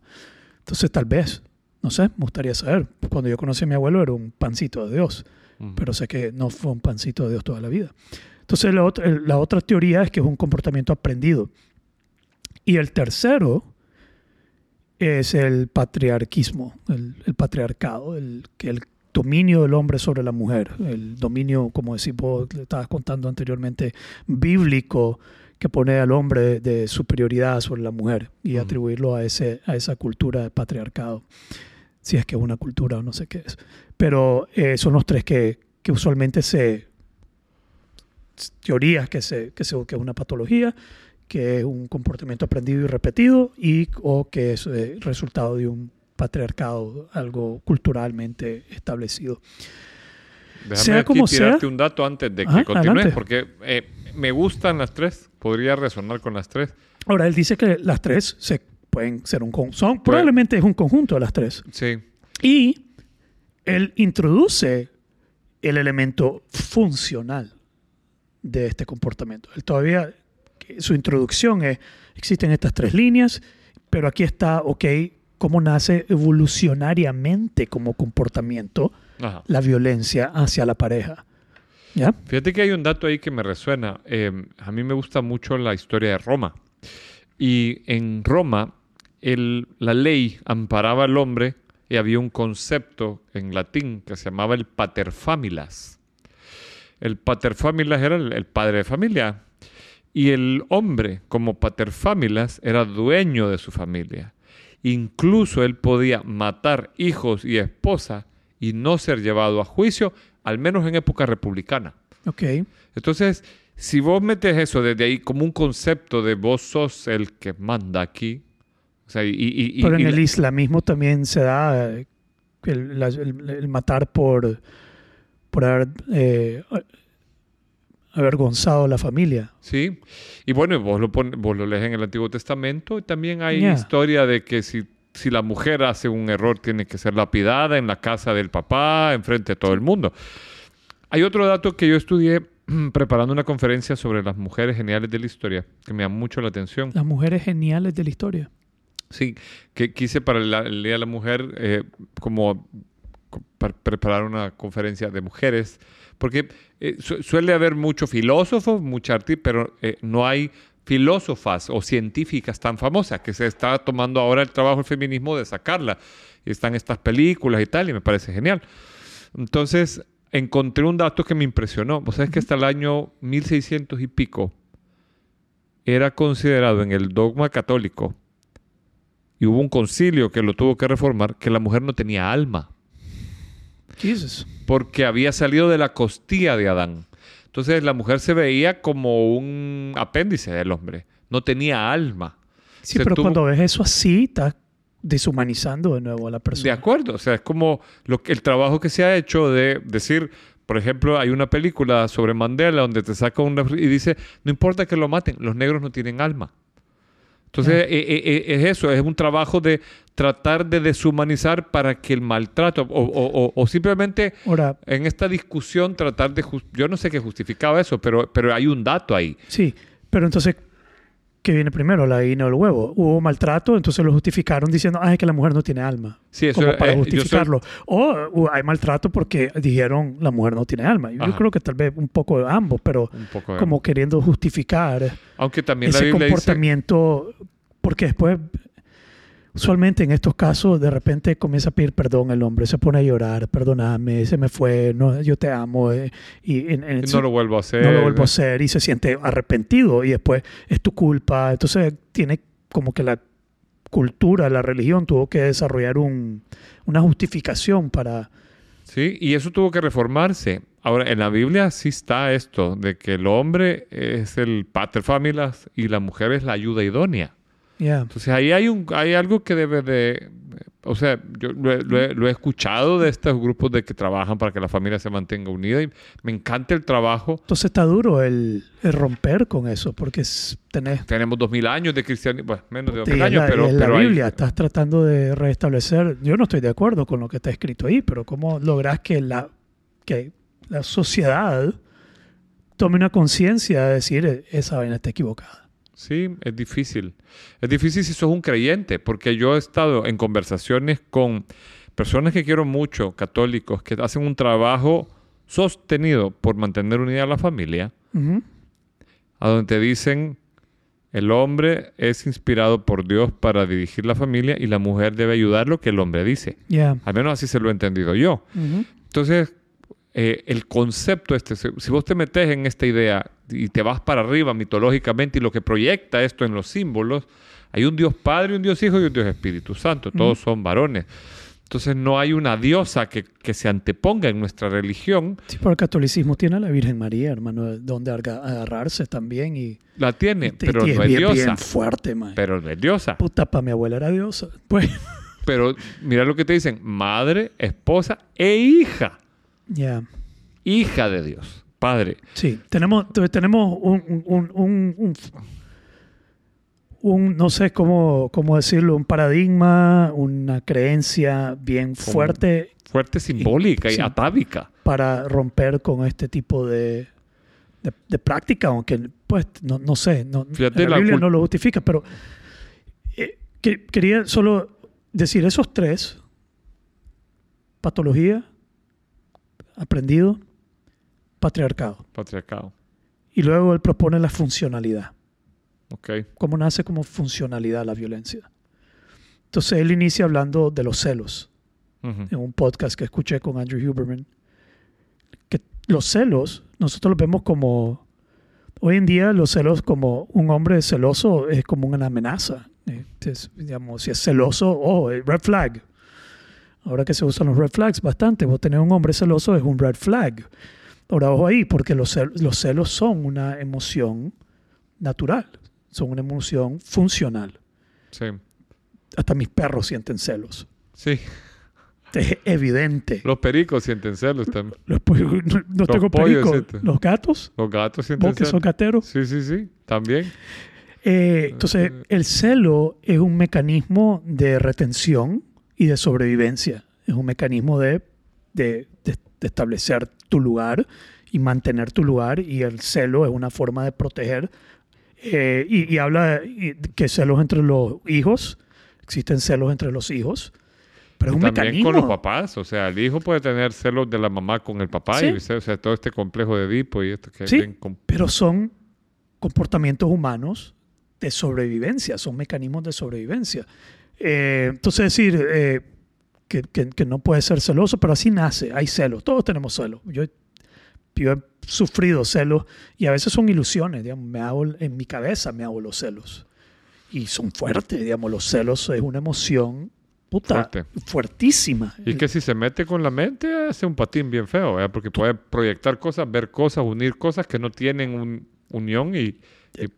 Entonces tal vez, no sé, me gustaría saber. Cuando yo conocí a mi abuelo era un pancito de Dios, Ujú. pero sé que no fue un pancito de Dios toda la vida. Entonces la otra, la otra teoría es que es un comportamiento aprendido. Y el tercero es el patriarquismo, el, el patriarcado, el, el dominio del hombre sobre la mujer, el dominio, como decís vos, le estabas contando anteriormente, bíblico, que pone al hombre de superioridad sobre la mujer y Ujú. atribuirlo a, ese, a esa cultura de patriarcado, si es que es una cultura o no sé qué es. Pero eh, son los tres que, que usualmente se... teorías que, se, que, se, que es una patología, que es un comportamiento aprendido y repetido y o que es eh, resultado de un patriarcado, algo culturalmente establecido. Déjame sea aquí como tirarte sea. un dato antes de que Ajá, continúes, adelante. porque eh, me gustan las tres. Podría resonar con las tres. Ahora, él dice que las tres se pueden ser un conjunto, son, probablemente es un conjunto de las tres. Sí. Y él introduce el elemento funcional de este comportamiento. Él todavía, su introducción es, existen estas tres líneas, pero aquí está, ok, cómo nace evolucionariamente como comportamiento Ajá. la violencia hacia la pareja. ¿Ya? Fíjate que hay un dato ahí que me resuena. Eh, a mí me gusta mucho la historia de Roma. Y en Roma, el- la ley amparaba al hombre y había un concepto en latín que se llamaba el paterfamilias. El paterfamilias era el, el padre de familia. Y el hombre, como paterfamilias, era dueño de su familia. Incluso él podía matar hijos y esposa y no ser llevado a juicio, al menos en época republicana. Ok. Entonces, si vos metes eso desde ahí como un concepto de vos sos el que manda aquí, o sea, y, y- y- Pero en el la- islamismo también se da eh, el, la- el- el matar por, por haber eh, avergonzado a la familia. Sí, y bueno, vos lo, pon- vos lo lees en el Antiguo Testamento y también hay Yeah. historia de que si, si la mujer hace un error tiene que ser lapidada en la casa del papá, enfrente de todo el mundo. Hay otro dato que yo estudié preparando una conferencia sobre las mujeres geniales de la historia, que me llamó mucho la atención. Las mujeres geniales de la historia. Sí, que quise para el, el Día de la Mujer eh, como co- para preparar una conferencia de mujeres, porque eh, su- suele haber mucho filósofo, mucha arte, pero eh, no hay filósofas o científicas tan famosas, que se está tomando ahora el trabajo del feminismo de sacarla. Y están estas películas y tal, y me parece genial. Entonces, encontré un dato que me impresionó. Vos sabés que hasta el año 1600 y pico era considerado en el dogma católico y hubo un concilio que lo tuvo que reformar, que la mujer no tenía alma, Jesus. porque había salido de la costilla de Adán. Entonces la mujer se veía como un apéndice del hombre, no tenía alma. Sí, pero cuando ves eso así, estás deshumanizando de nuevo a la persona. De acuerdo, o sea, es como lo que, el trabajo que se ha hecho de decir, por ejemplo, hay una película sobre Mandela donde te saca una y dice, no importa que lo maten, los negros no tienen alma. Entonces, eh, eh, eh, es eso, es un trabajo de tratar de deshumanizar para que el maltrato, o, o- simplemente Ahora, en esta discusión tratar de, yo no sé qué justificaba eso, pero, pero hay un dato ahí. sí, pero entonces, ¿qué viene primero, la gallina o el huevo? Hubo maltrato, entonces lo justificaron diciendo, ah, es que la mujer no tiene alma. Sí, eso como para eh, soy- justificarlo. O uh, hay maltrato porque dijeron, la mujer no tiene alma. Yo creo que tal vez un poco de ambos, pero un poco de- como queriendo justificar Aunque también la ese dice... comportamiento, porque después, usualmente en estos casos, de repente comienza a pedir perdón el hombre, se pone a llorar, perdóname, se me fue, no, yo te amo, eh, y en- en- No lo vuelvo a hacer. no lo vuelvo a hacer y se siente arrepentido y después es tu culpa. Entonces tiene como que la cultura, la religión tuvo que desarrollar un- una justificación para... Sí, y eso tuvo que reformarse. Ahora, en la Biblia sí está esto, de que el hombre es el pater familias y la mujer es la ayuda idónea. Yeah. Entonces ahí hay, un, hay algo que debe de... O sea, yo lo, he- lo lo he escuchado de estos grupos de que trabajan para que la familia se mantenga unida y me encanta el trabajo. Entonces está duro el, el romper con eso porque es, tenés... Tenemos dos mil años de cristianismo, bueno, menos de dos mil años, la, pero, es la pero hay- Biblia, estás tratando de restablecer. Yo no estoy de acuerdo con lo que está escrito ahí, pero ¿cómo logras que la, que la sociedad tome una conciencia de decir "E- esa vaina está equivocada? Sí, es difícil. Es difícil si sos un creyente, porque yo he estado en conversaciones con personas que quiero mucho, católicos, que hacen un trabajo sostenido por mantener unida a la familia, Ujú. a donde te dicen el hombre es inspirado por Dios para dirigir la familia y la mujer debe ayudar lo que el hombre dice. Ya. Al menos así se lo he entendido yo. Ujú. Entonces, eh, el concepto este, si vos te metes en esta idea y te vas para arriba mitológicamente y lo que proyecta esto en los símbolos, hay un Dios Padre, un Dios Hijo y un Dios Espíritu Santo. Todos son varones. Entonces no hay una diosa que, que se anteponga en nuestra religión. Sí, pero el catolicismo tiene a la Virgen María, hermano, de donde agarrarse también. Y, La tiene, y- pero y no es bien, diosa. bien fuerte, man. Pero no es diosa. Puta, para mi abuela era diosa. Pues, Pero mira lo que te dicen, madre, esposa e hija. Ya. Hija de Dios. Padre. Sí, tenemos, te- tenemos un, un, un, un- un- un, no sé cómo, cómo decirlo, un paradigma, una creencia bien fuerte Fuerte, simbólica y sí. atávica. para romper con este tipo de, de, de práctica, aunque pues no, no sé, no, Fíjate, la Biblia no lo justifica, pero eh, que- quería solo decir esos tres, patología, aprendido, patriarcado. Patriarcado. Y luego él propone la funcionalidad. Ok. ¿Cómo nace como funcionalidad la violencia? Entonces él inicia hablando de los celos en un podcast que escuché con Andrew Huberman. Que los celos, nosotros los vemos como, hoy en día los celos como un hombre celoso es como una amenaza. Eh, es, digamos, si es celoso, oh, red flag. Ahora que se usan los red flags bastante, vos tener un hombre celoso es un red flag. Ahora, ojo ahí, porque los cel- los celos son una emoción natural, son una emoción funcional. Sí. Hasta mis perros sienten celos. Sí. Es evidente. Los pericos sienten celos también. Los no, tengo pollos perico. sienten. Los gatos, Los gatos sienten vos que celos. sos gatero. Sí, sí, sí. También. Eh, entonces, el celo es un mecanismo de retención y de sobrevivencia. Es un mecanismo de, de- de- de establecer tu lugar y mantener tu lugar. Y el celo es una forma de proteger. Eh, y, y habla y- que celos entre los hijos. Existen celos entre los hijos. Pero es un también mecanismo. con los papás. O sea, el hijo puede tener celos de la mamá con el papá Sí. y. O sea, todo este complejo de Edipo y esto que Sí. bien pero son comportamientos humanos de sobrevivencia, son mecanismos de sobrevivencia. Eh, entonces decir eh, que, que- que no puede ser celoso, pero así nace, hay celos, todos tenemos celos. Yo, yo he sufrido celos y a veces son ilusiones, digamos, me hago, en mi cabeza me hago los celos. Y son fuertes, digamos, los celos es una emoción puta, Fuerte. fuertísima. Y que si se mete con la mente hace un patín bien feo, ¿verdad? Porque puede proyectar cosas, ver cosas, unir cosas que no tienen un- unión y, y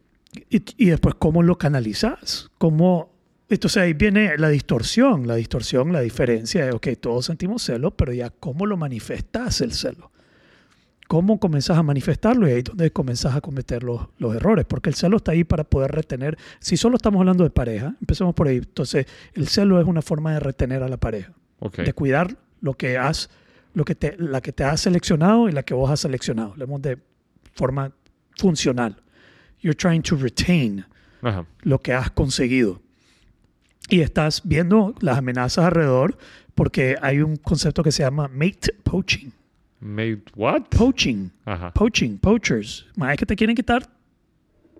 Y, y después, ¿cómo lo canalizas? ¿Cómo? Entonces ahí viene la distorsión, la distorsión, la diferencia de, ok, todos sentimos celo, pero ya cómo lo manifestas el celo. ¿Cómo comenzás a manifestarlo? Y ahí es donde comenzás a cometer los, los errores, porque el celo está ahí para poder retener. Si solo estamos hablando de pareja, empecemos por ahí. Entonces, el celo es una forma de retener a la pareja, ok. de cuidar lo que has, lo que te, la que te has seleccionado y la que vos has seleccionado. Hablemos de forma funcional. You're trying to retain Ajá. lo que has conseguido. Y estás viendo las amenazas alrededor porque hay un concepto que se llama mate poaching. Made what? Poaching. Ajá. Poaching, poachers. Más es que te quieren quitar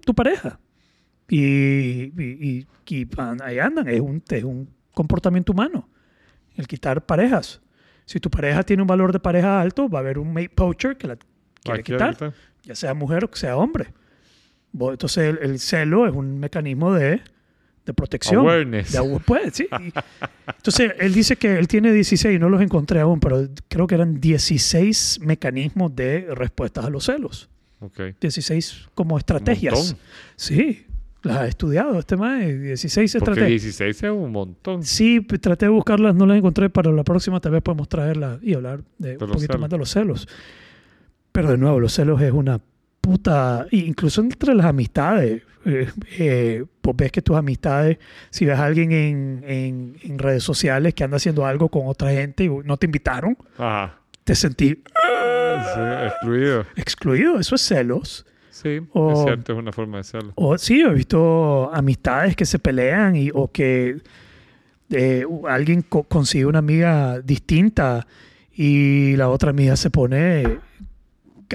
tu pareja. Y, y, y- y ahí andan. Es un, es un comportamiento humano. El quitar parejas. Si tu pareja tiene un valor de pareja alto, va a haber un mate poacher que la quiere Aquí quitar ahorita. ya sea mujer o que sea hombre. Entonces el, el celo es un mecanismo de, de protección. Awareness. De pues, sí. Entonces él dice que él tiene 16, no los encontré aún, pero creo que eran 16 mecanismos de respuestas a los celos. Ok. 16 como estrategias. Sí, las ha estudiado este más, 16 Porque estrategias. 16 es un montón. Sí, traté de buscarlas, no las encontré. Para la próxima tal vez podemos traerlas y hablar de, un los poquito celos. más de los celos. Pero de nuevo, los celos es una puta... Incluso entre las amistades. Eh, eh, pues ves que tus amistades, si ves a alguien en, en- en redes sociales que anda haciendo algo con otra gente y no te invitaron, Ajá. te sentí Sí, excluido. excluido. Eso es celos. Sí, O- es cierto, es una forma de hacerlo. O sí, he visto amistades que se pelean y, o que eh, alguien co- consigue una amiga distinta y la otra amiga se pone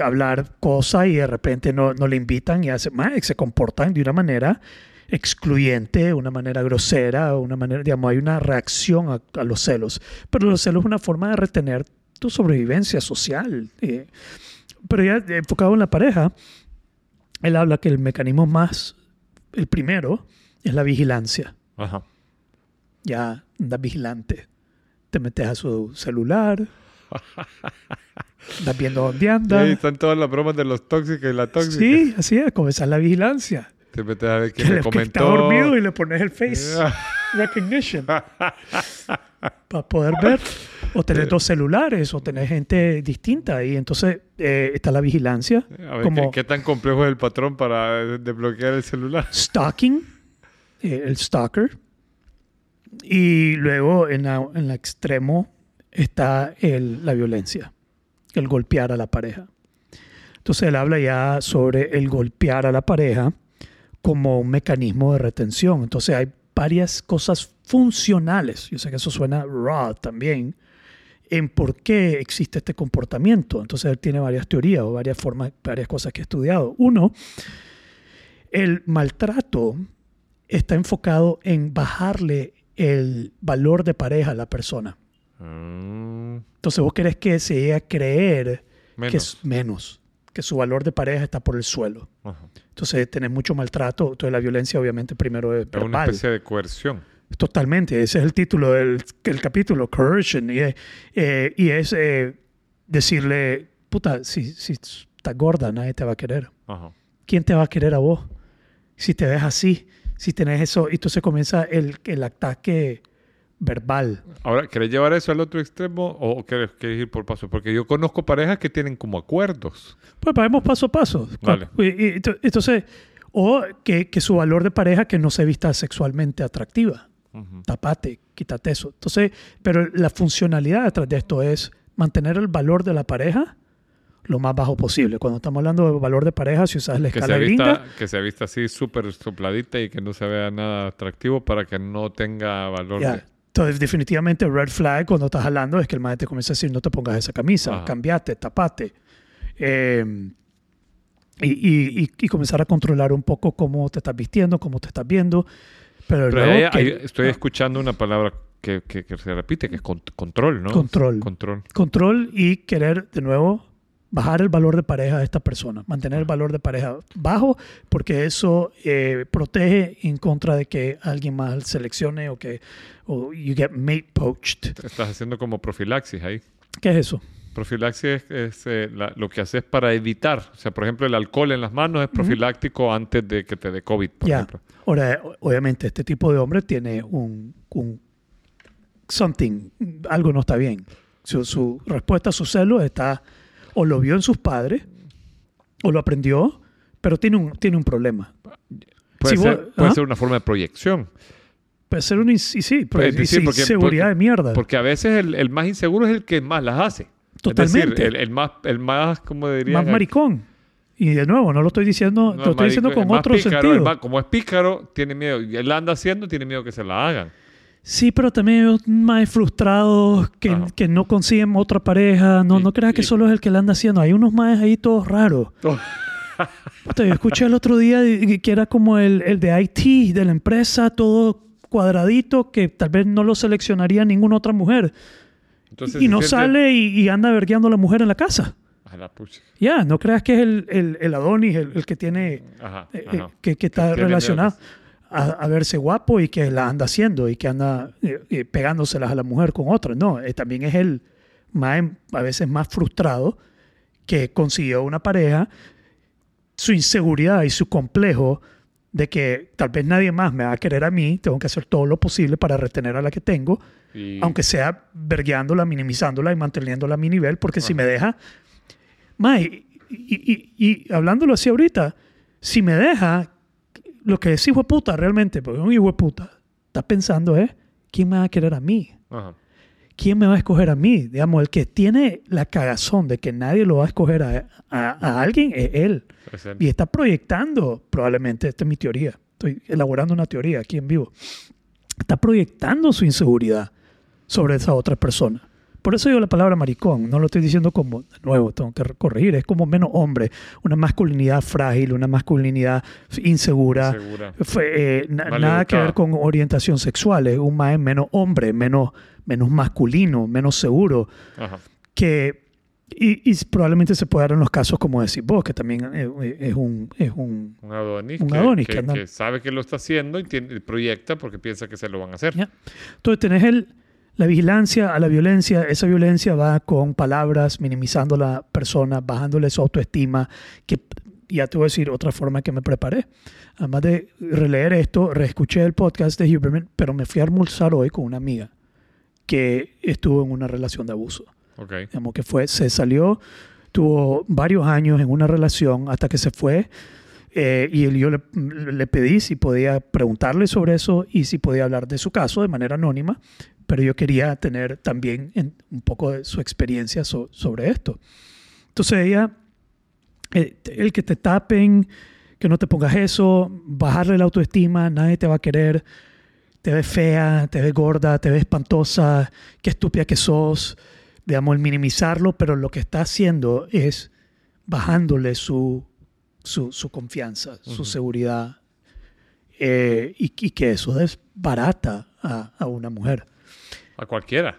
hablar cosas y de repente no, no le invitan y hace, más, se comportan de una manera excluyente, una manera grosera, una manera, digamos, hay una reacción a, a los celos. Pero los celos es una forma de retener tu sobrevivencia social. eh. Pero ya enfocado en la pareja, él habla que el mecanismo más, el primero, es la vigilancia. Ajá. Ya andas vigilante. Te metes a su celular. Estás viendo dónde Y anda. ahí están todas las bromas de los tóxicos y la tóxica. Sí, así es, comenzar la vigilancia. Te metes a ver quién le- le que está comentó. dormido y le pones el face recognition para poder ver. O tener dos celulares o tener gente distinta. Y entonces eh, está la vigilancia. A ver como ¿qué, qué tan complejo es el patrón para eh, desbloquear el celular. stalking, eh, el stalker. Y luego en la, en el extremo está el- la violencia, el golpear a la pareja. Entonces él habla ya sobre el golpear a la pareja como un mecanismo de retención. Entonces hay varias cosas funcionales, yo sé que eso suena raw también, en por qué existe este comportamiento. Entonces él tiene varias teorías o varias formas, varias cosas que ha estudiado. Uno, el maltrato está enfocado en bajarle el valor de pareja a la persona. Mm, Entonces vos querés que se llegue a creer que menos. es menos, que su valor de pareja está por el suelo. Ajá. Entonces tenés mucho maltrato. Entonces la violencia obviamente primero es Es una verbal. especie de coerción. Totalmente, ese es el título del el capítulo, coercion. Y, es- eh, y es eh, decirle, puta, si, si estás gorda, nadie te va a querer. Ajá. ¿Quién te va a querer a vos? Si te ves así, si tenés eso, y entonces comienza el, el ataque verbal. Ahora, ¿querés llevar eso al otro extremo o querés, querés ir por paso? Porque yo conozco parejas que tienen como acuerdos. Pues vamos paso a paso. Vale. Entonces, o que, que su valor de pareja que no se vista sexualmente atractiva. Ujú. Tapate, quítate eso. Entonces, pero la funcionalidad detrás de esto es mantener el valor de la pareja lo más bajo posible. Cuando estamos hablando de valor de pareja, si usas la Que escala se, gringa, vista, que se vista así súper sopladita y que no se vea nada atractivo para que no tenga valor. Ya. de- Entonces, definitivamente, red flag cuando estás hablando es que el maestro te comienza a decir: no te pongas esa camisa, Ajá. cambiate, tapate. Eh, y, y- y- y comenzar a controlar un poco cómo te estás vistiendo, cómo te estás viendo. Pero, Pero luego ahí- que- ahí estoy ah, escuchando una palabra que, que- que se repite, que es con- control, ¿no? Control. Control. control y querer de nuevo bajar el valor de pareja de esta persona, mantener el valor de pareja bajo, porque eso eh, protege en contra de que alguien más seleccione o que o you get mate poached. Estás haciendo como profilaxis ahí. ¿Qué es eso? Profilaxis es, es, eh, la- lo que haces para evitar. O sea, por ejemplo, el alcohol en las manos es profiláctico antes de que te dé COVID, por Ya. ejemplo. Ahora, obviamente, este tipo de hombre tiene un, un something, algo no está bien. Su, su respuesta a su celo está, o lo vio en sus padres, o lo aprendió, pero tiene un, tiene un problema. Puede, Si ser, vos- puede ser una forma de proyección. Puede ser un ins- y sí, Pues, y- sí, sí, porque- seguridad porque- de mierda. Porque a veces el, el más inseguro es el que más las hace. Es Totalmente. decir, el, el más, el más, como diría? más maricón. Y de nuevo, no lo estoy diciendo, No, lo estoy diciendo con es otro pícaro, es sentido. más- como es pícaro, tiene miedo. Y él la anda haciendo, tiene miedo que se la hagan. Sí, pero también hay más frustrados que, Ajá. que no consiguen otra pareja. No, Y- no creas que y- solo es el que la anda haciendo. Hay unos más ahí todos raros. Puta, yo escuché el otro día que era como el, el de IT de la empresa, todo cuadradito, que tal vez no lo seleccionaría ninguna otra mujer. Entonces y no siente- sale y, y anda vergueando a la mujer en la casa. Ya, no creas que es el, el, el Adonis el, el que tiene, Ajá, eh, ajá. eh, que, que está relacionado miedo. A, a verse guapo y que la anda haciendo y que anda eh, eh, pegándoselas a la mujer con otra. No, eh, también es el más, a veces más frustrado que consiguió una pareja, su inseguridad y su complejo de que tal vez nadie más me va a querer a mí, tengo que hacer todo lo posible para retener a la que tengo, Y- aunque sea vergueándola, minimizándola y manteniéndola a mi nivel, porque si Ajá. me deja, más, y, y- y- y hablándolo así ahorita, si me deja, lo que es hijo de puta realmente, porque un hijo de puta está pensando es, ¿quién me va a querer a mí? Ajá. ¿Quién me va a escoger a mí? Digamos, el que tiene la cagazón de que nadie lo va a escoger a, a- a alguien es él. Es él. Y está proyectando, probablemente, esta es mi teoría, estoy elaborando una teoría aquí en vivo, está proyectando su inseguridad sobre esa otra persona. Por eso digo la palabra maricón, no lo estoy diciendo como, de nuevo, tengo que corregir, es como menos hombre, una masculinidad frágil, una masculinidad insegura, eh, na- nada que ver con orientación sexual, es un más menos hombre, menos, menos masculino, menos seguro, Ajá. que y, y probablemente se puede dar en los casos como decís vos, que también eh, es un, es un Un Adonis, Un que, Adonis que- que que sabe que lo está haciendo y tiene- proyecta porque piensa que se lo van a hacer. Entonces tenés el, la vigilancia a la violencia, esa violencia va con palabras, minimizando a la persona, bajándole su autoestima, que ya te voy a decir otra forma que me preparé. Además de releer esto, reescuché el podcast de Huberman, pero me fui a almorzar hoy con una amiga que estuvo en una relación de abuso. Ok. Digamos que fue, se salió, tuvo varios años en una relación hasta que se fue. eh, y yo le, le pedí si podía preguntarle sobre eso y si podía hablar de su caso de manera anónima, pero yo quería tener también en- un poco de su experiencia so- sobre esto. Entonces ella, eh, el que te tapen, que no te pongas eso, bajarle la autoestima, nadie te va a querer, te ves fea, te ves gorda, te ves espantosa, qué estúpida que sos, digamos, el minimizarlo, pero lo que está haciendo es bajándole su, su, su confianza, su Ujú. seguridad, eh, y, y que eso desbarata a, a una mujer. A cualquiera.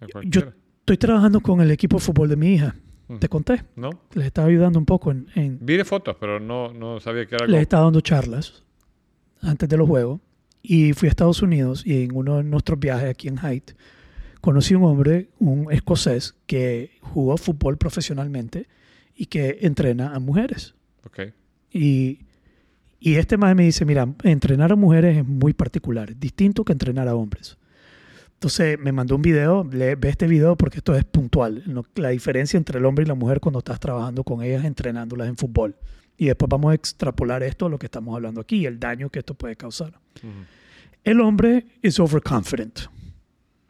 A Yo cualquiera. estoy trabajando con el equipo de fútbol de mi hija, Ujú. te conté, ¿No? les estaba ayudando un poco en, en- Vi de fotos, pero no, no sabía que era les estaba dando charlas antes de los juegos y fui a Estados Unidos y en uno de nuestros viajes aquí en Hyde conocí un hombre, un escocés que jugó fútbol profesionalmente y que entrena a mujeres. Ok. Y, y este más me dice, mira, entrenar a mujeres es muy particular, distinto que entrenar a hombres. Entonces me mandó un video, le, ve este video porque esto es puntual, ¿no? la diferencia entre el hombre y la mujer cuando estás trabajando con ellas, entrenándolas en fútbol. Y después vamos a extrapolar esto a lo que estamos hablando aquí y el daño que esto puede causar. Ujú. El hombre es overconfident.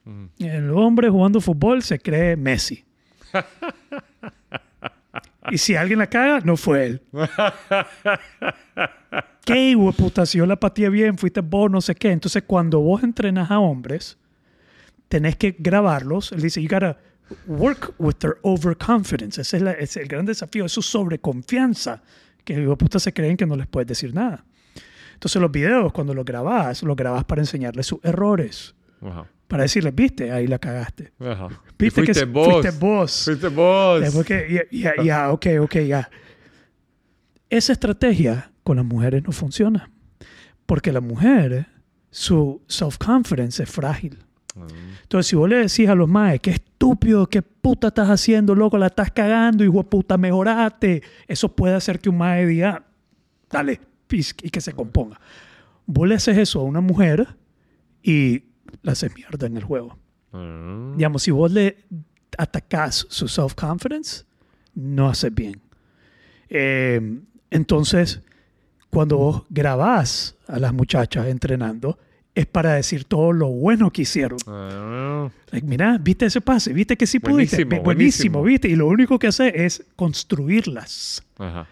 Ujú. El hombre jugando fútbol se cree Messi. y si alguien la caga, no fue él. ¿Qué puta? Si yo la pateé bien, fuiste vos, no sé qué. Entonces, cuando vos entrenas a hombres, tenés que grabarlos. Él dice, you gotta work with their overconfidence. Ese es, la- es el gran desafío, es su sobreconfianza. Que los putas se creen que no les puedes decir nada. Entonces, los videos, cuando los grabás, los grabás para enseñarles sus errores. Ajá. Para decirles, viste, ahí la cagaste. Ajá. Viste que fuiste s- vos. fuiste vos. Fuiste vos. Después que, ya, ya, ya, ok, ok, ya. Esa estrategia con las mujeres no funciona. Porque la mujer, su self-confidence es frágil. Mm. Entonces, si vos le decís a los maes, qué estúpido, qué puta estás haciendo, loco, la estás cagando, hijo de puta, mejorate. Eso puede hacer que un mae diga, dale, y que se componga. Vos le haces eso a una mujer y la haces mierda en el juego. Mm. Digamos, si vos le atacás su self-confidence, no haces bien. Eh, entonces, cuando vos grabás a las muchachas entrenando, es para decir todo lo bueno que hicieron. Ah. Like, mira, viste ese pase, viste que sí pudiste. Buenísimo, Buenísimo, buenísimo. viste. Y lo único que hace es construirlas. Ajá,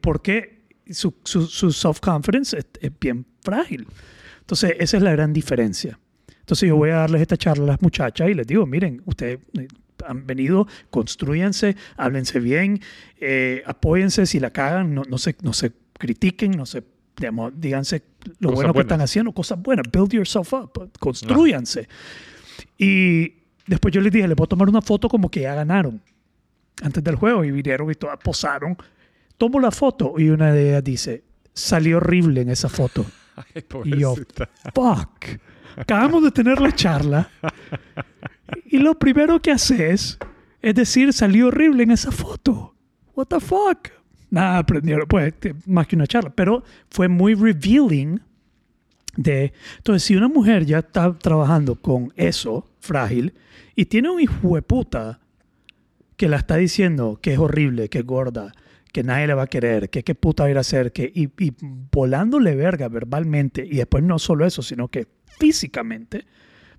porque su, su, su self-confidence es, es bien frágil. Entonces, esa es la gran diferencia. Entonces, yo voy a darles esta charla a las muchachas y les digo, miren, ustedes eh, han venido, construyanse, háblense bien, eh, apóyense, si la cagan, no, no, se, no se critiquen, no se, digamos, díganse lo Cosas bueno que buenas. están haciendo, cosas buenas, build yourself up, construyanse. Y después yo les dije, les voy a tomar una foto como que ya ganaron antes del juego y vinieron y todas posaron. Tomo la foto y una de ellas dice, salió horrible en esa foto. Ay, Y yo, fuck. Acabamos de tener la charla. Y lo primero que haces es decir, salió horrible en esa foto. What the fuck? Nada, aprendieron, pues, te- más que una charla. Pero fue muy revealing de... Entonces, si una mujer ya está trabajando con eso, frágil, y tiene un hijo de puta que la está diciendo que es horrible, que es gorda, que nadie le va a querer, que qué puta va a ir a hacer, que, y, y volándole verga verbalmente, y después no solo eso, sino que físicamente,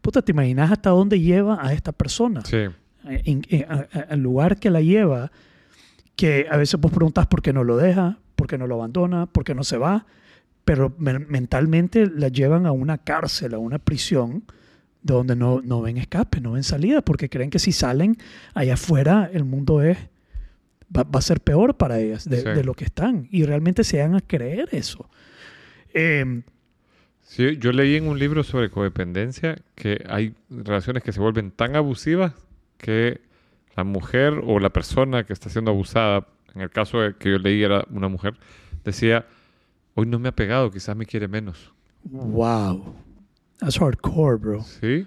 puta, ¿te imaginas hasta dónde lleva a esta persona? Sí. En- en- a- al lugar que la lleva, que a veces vos preguntas por qué no lo deja, por qué no lo abandona, por qué no se va, pero men- mentalmente la llevan a una cárcel, a una prisión, de donde no, no ven escape, no ven salida, porque creen que si salen allá afuera el mundo es va, va a ser peor para ellas de, Sí. de lo que están. Y realmente se van a creer eso. Eh, Sí, yo leí en un libro sobre codependencia que hay relaciones que se vuelven tan abusivas que la mujer o la persona que está siendo abusada, en el caso que yo leí era una mujer, decía, hoy no me ha pegado, quizás me quiere menos. wow. That's hardcore, bro. ¿Sí?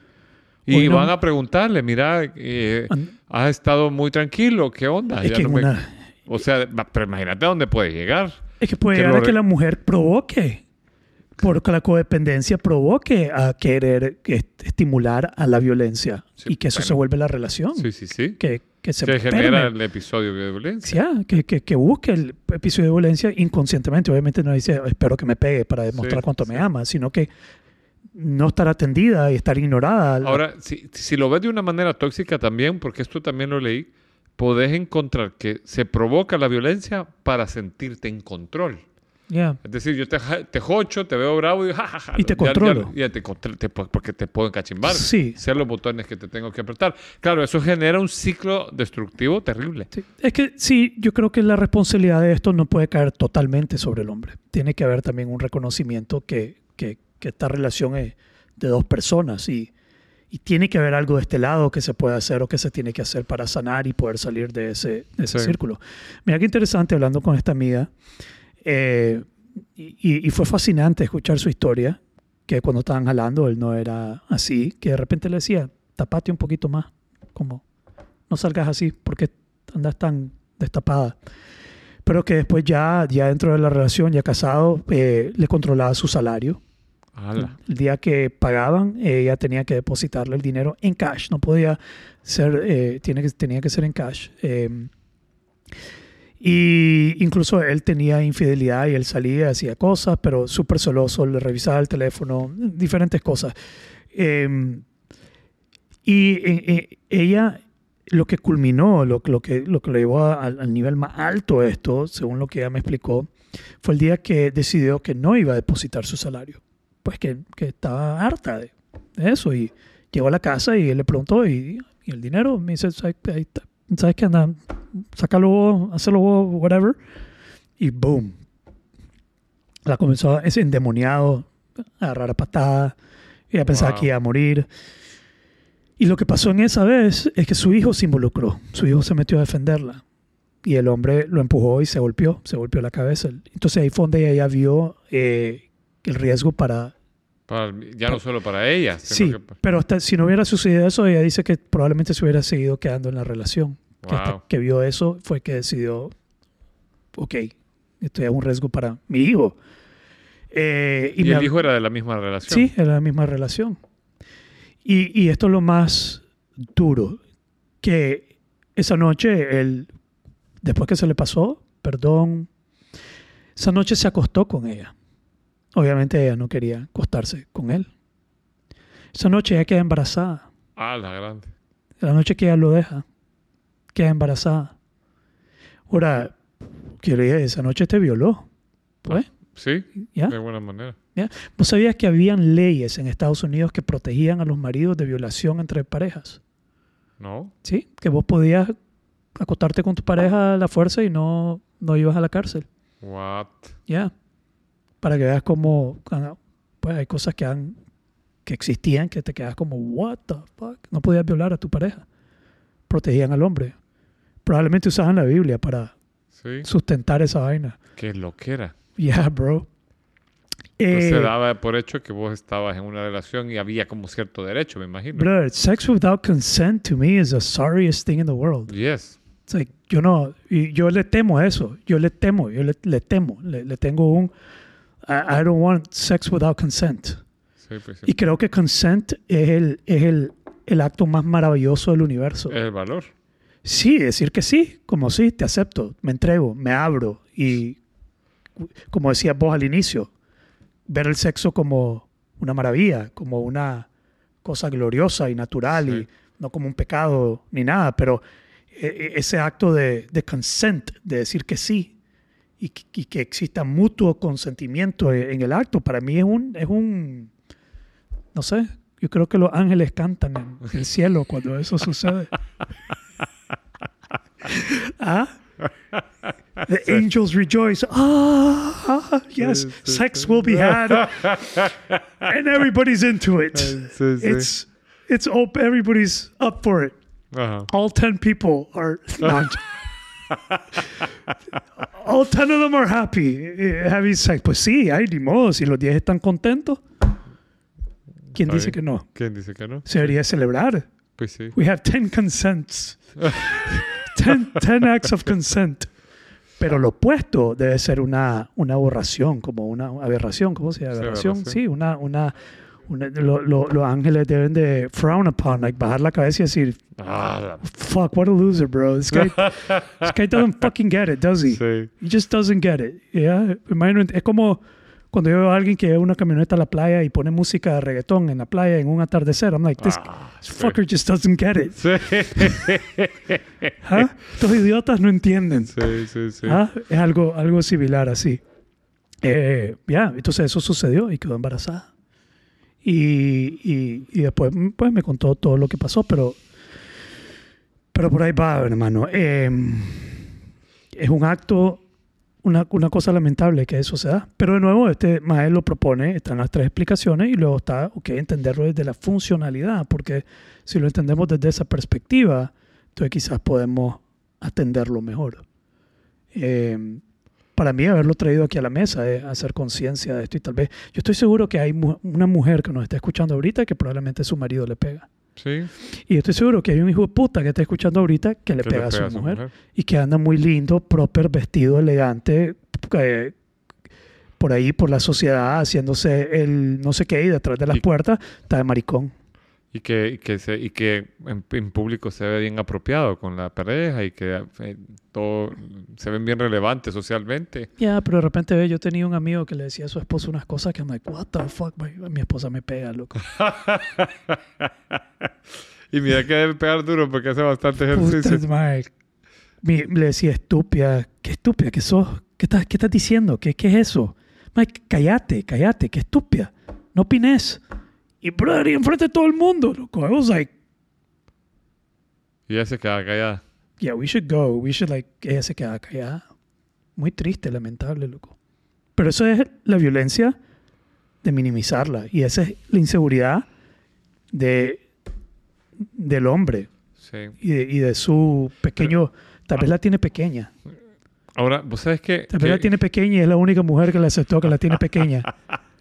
Y Hoy no- van a preguntarle, mira, eh, has estado muy tranquilo, ¿qué onda? Es que, no me- una- O sea, pero imagínate a dónde puede llegar. es que puede que llegar lo a que la mujer provoque, porque la codependencia provoque a querer est- estimular a la violencia Sí, y que eso bueno. se vuelve la relación. Sí, sí, sí. Que, que se genera el episodio de violencia. Sí, que, que, que busque el episodio de violencia inconscientemente. Obviamente no dice, espero que me pegue para demostrar Sí, cuánto me ama, sino que no estar atendida y estar ignorada. Ahora, si, si lo ves de una manera tóxica también, porque esto también lo leí, podés encontrar que se provoca la violencia para sentirte en control. Yeah. Es decir, yo te, te jocho, te veo bravo y digo, "Ja, ja, ja", Y te ya- ya- controlo. Ya, te contro- te po- porque te puedo encachimbar. Sí. Sé los botones que te tengo que apretar. Claro, eso genera un ciclo destructivo terrible. Sí. Es que sí, yo creo que la responsabilidad de esto no puede caer totalmente sobre el hombre. Tiene que haber también un reconocimiento que, que, que esta relación es de dos personas y, y tiene que haber algo de este lado que se puede hacer o que se tiene que hacer para sanar y poder salir de ese, de ese Sí. círculo. Mira qué interesante hablando con esta amiga. Eh, y, y- fue fascinante escuchar su historia, que cuando estaban jalando él no era así, que de repente le decía, tapate un poquito más, como no salgas así porque andas tan destapada. Pero que después ya, ya dentro de la relación, ya casado, eh, le controlaba su salario. Ala. El día que pagaban, ella tenía que depositarle el dinero en cash. No podía ser, eh, tiene que, tenía que ser en cash. Eh, y incluso él tenía infidelidad y él salía, hacía cosas, pero súper celoso, le revisaba el teléfono, diferentes cosas. Eh, y eh, ella, lo que culminó, lo, lo que, lo que lo llevó al, nivel más alto esto, según lo que ella me explicó, fue el día que decidió que no iba a depositar su salario. Pues que, que estaba harta de, eso. Y llegó a la casa y él le preguntó, ¿y, y el dinero? Me dice, ¿sabes, ahí está. ¿Sabes qué anda? Sácalo vos, hazlo vos, whatever. Y boom. La comenzó, ese endemoniado, a agarrar a patadas. Ella pensaba Wow. que iba a morir. Y lo que pasó en esa vez es que su hijo se involucró. Su hijo se metió a defenderla. Y el hombre lo empujó y se golpeó, se golpeó la cabeza. Entonces ahí fue donde ella vio eh, el riesgo para... Ya no solo para ella, Sí, que pero hasta si no hubiera sucedido eso, ella dice que probablemente se hubiera seguido quedando en la relación. Que hasta Wow. que vio eso fue que decidió, ok, esto es un riesgo para mi hijo. Eh, Y, me el hijo era de la misma relación. Sí, era la misma relación. Y, y esto es lo más duro, que esa noche, él, después que se le pasó, perdón, esa noche se acostó con ella. Obviamente ella no quería acostarse con él. Esa noche ella queda embarazada. Ah, la grande. La noche que ella lo deja, queda embarazada. Ahora, que le dije, esa noche te violó. Pues, Sí, ¿ya? de buena manera. ¿Vos sabías que habían leyes en Estados Unidos que protegían a los maridos de violación entre parejas? ¿No? ¿Sí? Que vos podías acostarte con tu pareja a la fuerza y no, no ibas a la cárcel. What? Ya. Para que veas cómo ah, pues hay cosas que han que existían que te quedas como what the fuck. No podías violar a tu pareja. Protegían al hombre. Probablemente usaban la Biblia para Sí. sustentar esa vaina. Qué lo que era. Yeah, bro. Eh, se daba por hecho que vos estabas en una relación y había como cierto derecho, me imagino. brother, sex without consent to me is the sorriest thing in the world. Yes. It's like, yo no, yo le temo a eso. Yo le temo, yo le, le temo. Le, le tengo un I, I don't want sex without consent. Sí, pues sí. Y creo que consent es el, es el, el acto más maravilloso del universo. Es el valor. Sí, decir que sí, como sí, te acepto, me entrego, me abro. Y como decías vos al inicio, ver el sexo como una maravilla, como una cosa gloriosa y natural Sí. y no como un pecado ni nada, pero e- e- ese acto de, de consent, de decir que sí y, que- y que exista mutuo consentimiento e- en el acto, para mí es un, es un, no sé, yo creo que los ángeles cantan en el cielo cuando eso sucede. ¿Ah? The angels rejoice. Ah, yes, sex will be had, and everybody's into it. It's it's up. Everybody's up for it. Ajá. All ten people are. no, all ten of them are happy eh, having sex. Pues sí, hay ni modo. Si los 10 están contentos, ¿quién dice que no? ¿Quién dice que no? Se debería celebrar. Pues sí. We have 10 consents. 10, 10 acts of consent. Pero lo opuesto debe ser una, una aberración, como una aberración, ¿cómo se llama? Sí, Aberración, sí, una, una, una- lo- lo- los ángeles deben de frown upon, like bajar la cabeza y decir, Ah, fuck, what a loser, bro. This guy, this guy doesn't fucking get it, does he? sí. He just doesn't get it. Yeah? Es como cuando yo veo a alguien que lleva una camioneta a la playa y pone música de reggaetón en la playa en un atardecer. I'm like, this, Ah, sí. fucker just doesn't get it. Sí. ¿Ah? Estos idiotas no entienden. Sí, sí, sí. ¿Ah? Es algo, algo similar así. Eh, ya, entonces eso sucedió y quedó embarazada. Y, y, y después pues, me contó todo lo que pasó, pero, pero por ahí va, hermano. Eh, es un acto, una, una cosa lamentable que eso se da. Pero de nuevo, este Mael lo propone, están las tres explicaciones y luego está, ok, entenderlo desde la funcionalidad, porque si lo entendemos desde esa perspectiva, entonces quizás podemos atenderlo mejor. Eh, para mí haberlo traído aquí a la mesa es hacer conciencia de esto y tal vez yo estoy seguro que hay una mujer que nos está escuchando ahorita que probablemente su marido le pega Sí. y yo estoy seguro que hay un hijo de puta que está escuchando ahorita que le pega, a su mujer, y que anda muy lindo, proper, vestido, elegante, eh, por ahí, por la sociedad, haciéndose el no sé qué y detrás de las Y- puertas está de maricón. Y que, y que, se, y que en, en público se ve bien apropiado con la pareja y que eh, todo se ven bien relevantes socialmente. Ya, pero de repente ve, yo tenía un amigo que le decía a su esposa unas cosas que I'm like, what the fuck, my- mi esposa me pega, loco. Y mira que debe pegar duro porque hace bastante ejercicio. Mi- le decía, estúpida, qué estúpida que sos. ¿Qué estás, qué estás diciendo? ¿Qué, ¿Qué es eso? Mike, cállate, cállate, qué estúpida. No opines. Y brother, y enfrente de todo el mundo, loco. I was like, Y ella se queda callada. yeah, we should go. We should like, ella se queda callada. Muy triste, lamentable, loco. Pero eso es la violencia de minimizarla. Y esa es la inseguridad de, del hombre Sí. y de, y de su pequeño... Tal vez la tiene pequeña. Ahora, vos sabes que... Tal vez la tiene pequeña y es la única mujer que le aceptó que la tiene pequeña.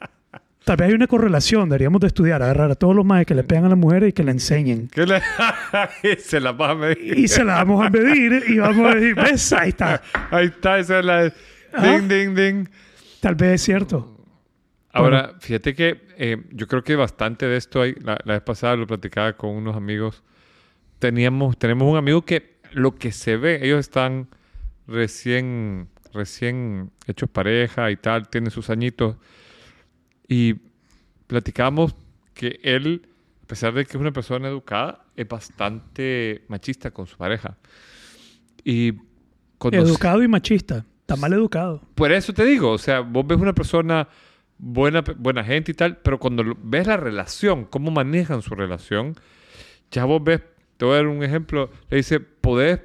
Tal vez hay una correlación, deberíamos de estudiar, agarrar a todos los más que le pegan a las mujeres y que la enseñen. que le- se la vas a medir. Y se la vamos a medir y vamos a decir, ¿ves? Ahí está. Ahí está, esa es la... Ah. Ding, ding, ding. Tal vez es cierto. Ahora, fíjate que eh, yo creo que bastante de esto hay. La, la vez pasada lo platicaba con unos amigos. Teníamos, tenemos un amigo que lo que se ve, ellos están recién, recién hechos pareja y tal, tienen sus añitos. Y platicamos que él, a pesar de que es una persona educada, es bastante machista con su pareja. Y Educado y machista. Está mal educado. Por eso te digo, o sea, vos ves una persona buena, buena gente y tal, pero cuando ves la relación, cómo manejan su relación, ya vos ves, te voy a dar un ejemplo, le dice, podés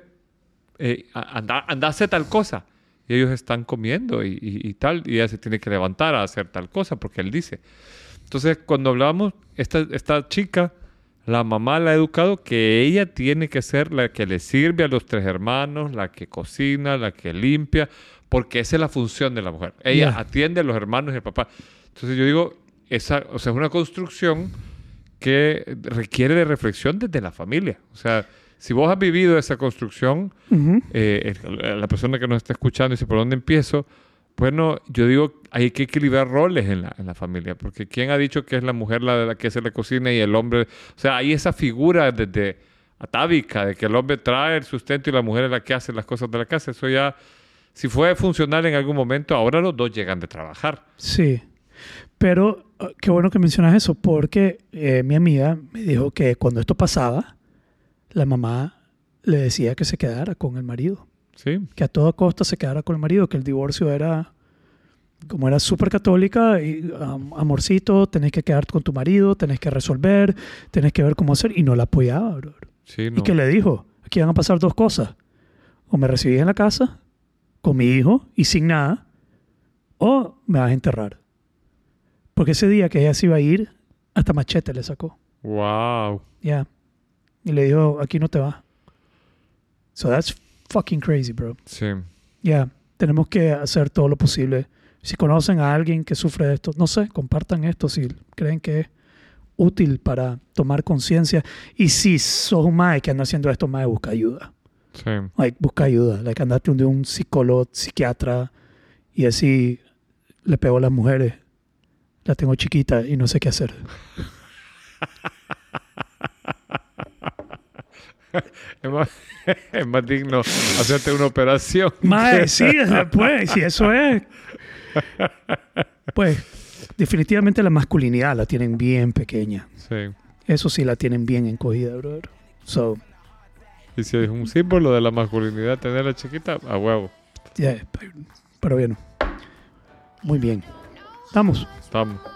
eh, andar, andar a hacer tal cosa. Y ellos están comiendo y, y- y tal, y ella se tiene que levantar a hacer tal cosa porque él dice. Entonces, cuando hablamos, esta, esta chica, la mamá la ha educado que ella tiene que ser la que le sirve a los tres hermanos, la que cocina, la que limpia, porque esa es la función de la mujer. Ella atiende a los hermanos y al papá. Entonces yo digo, esa, o sea, es una construcción que requiere de reflexión desde la familia. O sea, si vos has vivido esa construcción, Ujú. eh, el- la persona que nos está escuchando dice, ¿por dónde empiezo? Bueno, yo digo, hay que equilibrar roles en la, en la familia, porque ¿quién ha dicho que es la mujer la, de la que hace la cocina y el hombre? O sea, hay esa figura desde atávica de que el hombre trae el sustento y la mujer es la que hace las cosas de la casa. Eso ya, si fue funcional en algún momento, ahora los dos llegan de trabajar. Sí. Pero uh, qué bueno que mencionas eso, porque eh, mi amiga me dijo que cuando esto pasaba, la mamá le decía que se quedara con el marido, ¿Sí? que a toda costa se quedara con el marido, que el divorcio era, como era súper católica, y, am- amorcito, tenés que quedarte con tu marido, tenés que resolver, tenés que ver cómo hacer, y no la apoyaba, bro. Sí, no. ¿Y qué le dijo? Aquí van a pasar dos cosas. O me recibís en la casa, con mi hijo y sin nada, o me vas a enterrar. Porque ese día que ella se iba a ir, hasta machete le sacó. Wow. Ya. Y le dijo, aquí no te vas. So that's fucking crazy, bro. Sí. Ya. Tenemos que hacer todo lo posible. Si conocen a alguien que sufre de esto, no sé, compartan esto si creen que es útil para tomar conciencia. Y si sos un mae que anda haciendo esto, mae, busca ayuda. Sí. Like, busca ayuda. Like, andate de un psicólogo, psiquiatra y así le pego a las mujeres. La tengo chiquita y no sé qué hacer. Es más, es más digno hacerte una operación. Mae, sí, pues, si eso es. Pues, definitivamente la masculinidad la tienen bien pequeña. Sí. Eso sí la tienen bien encogida, brother. So, Y si es un símbolo de la masculinidad tenerla chiquita, a huevo. yeah, pero bien. Muy bien. Estamos. Estamos.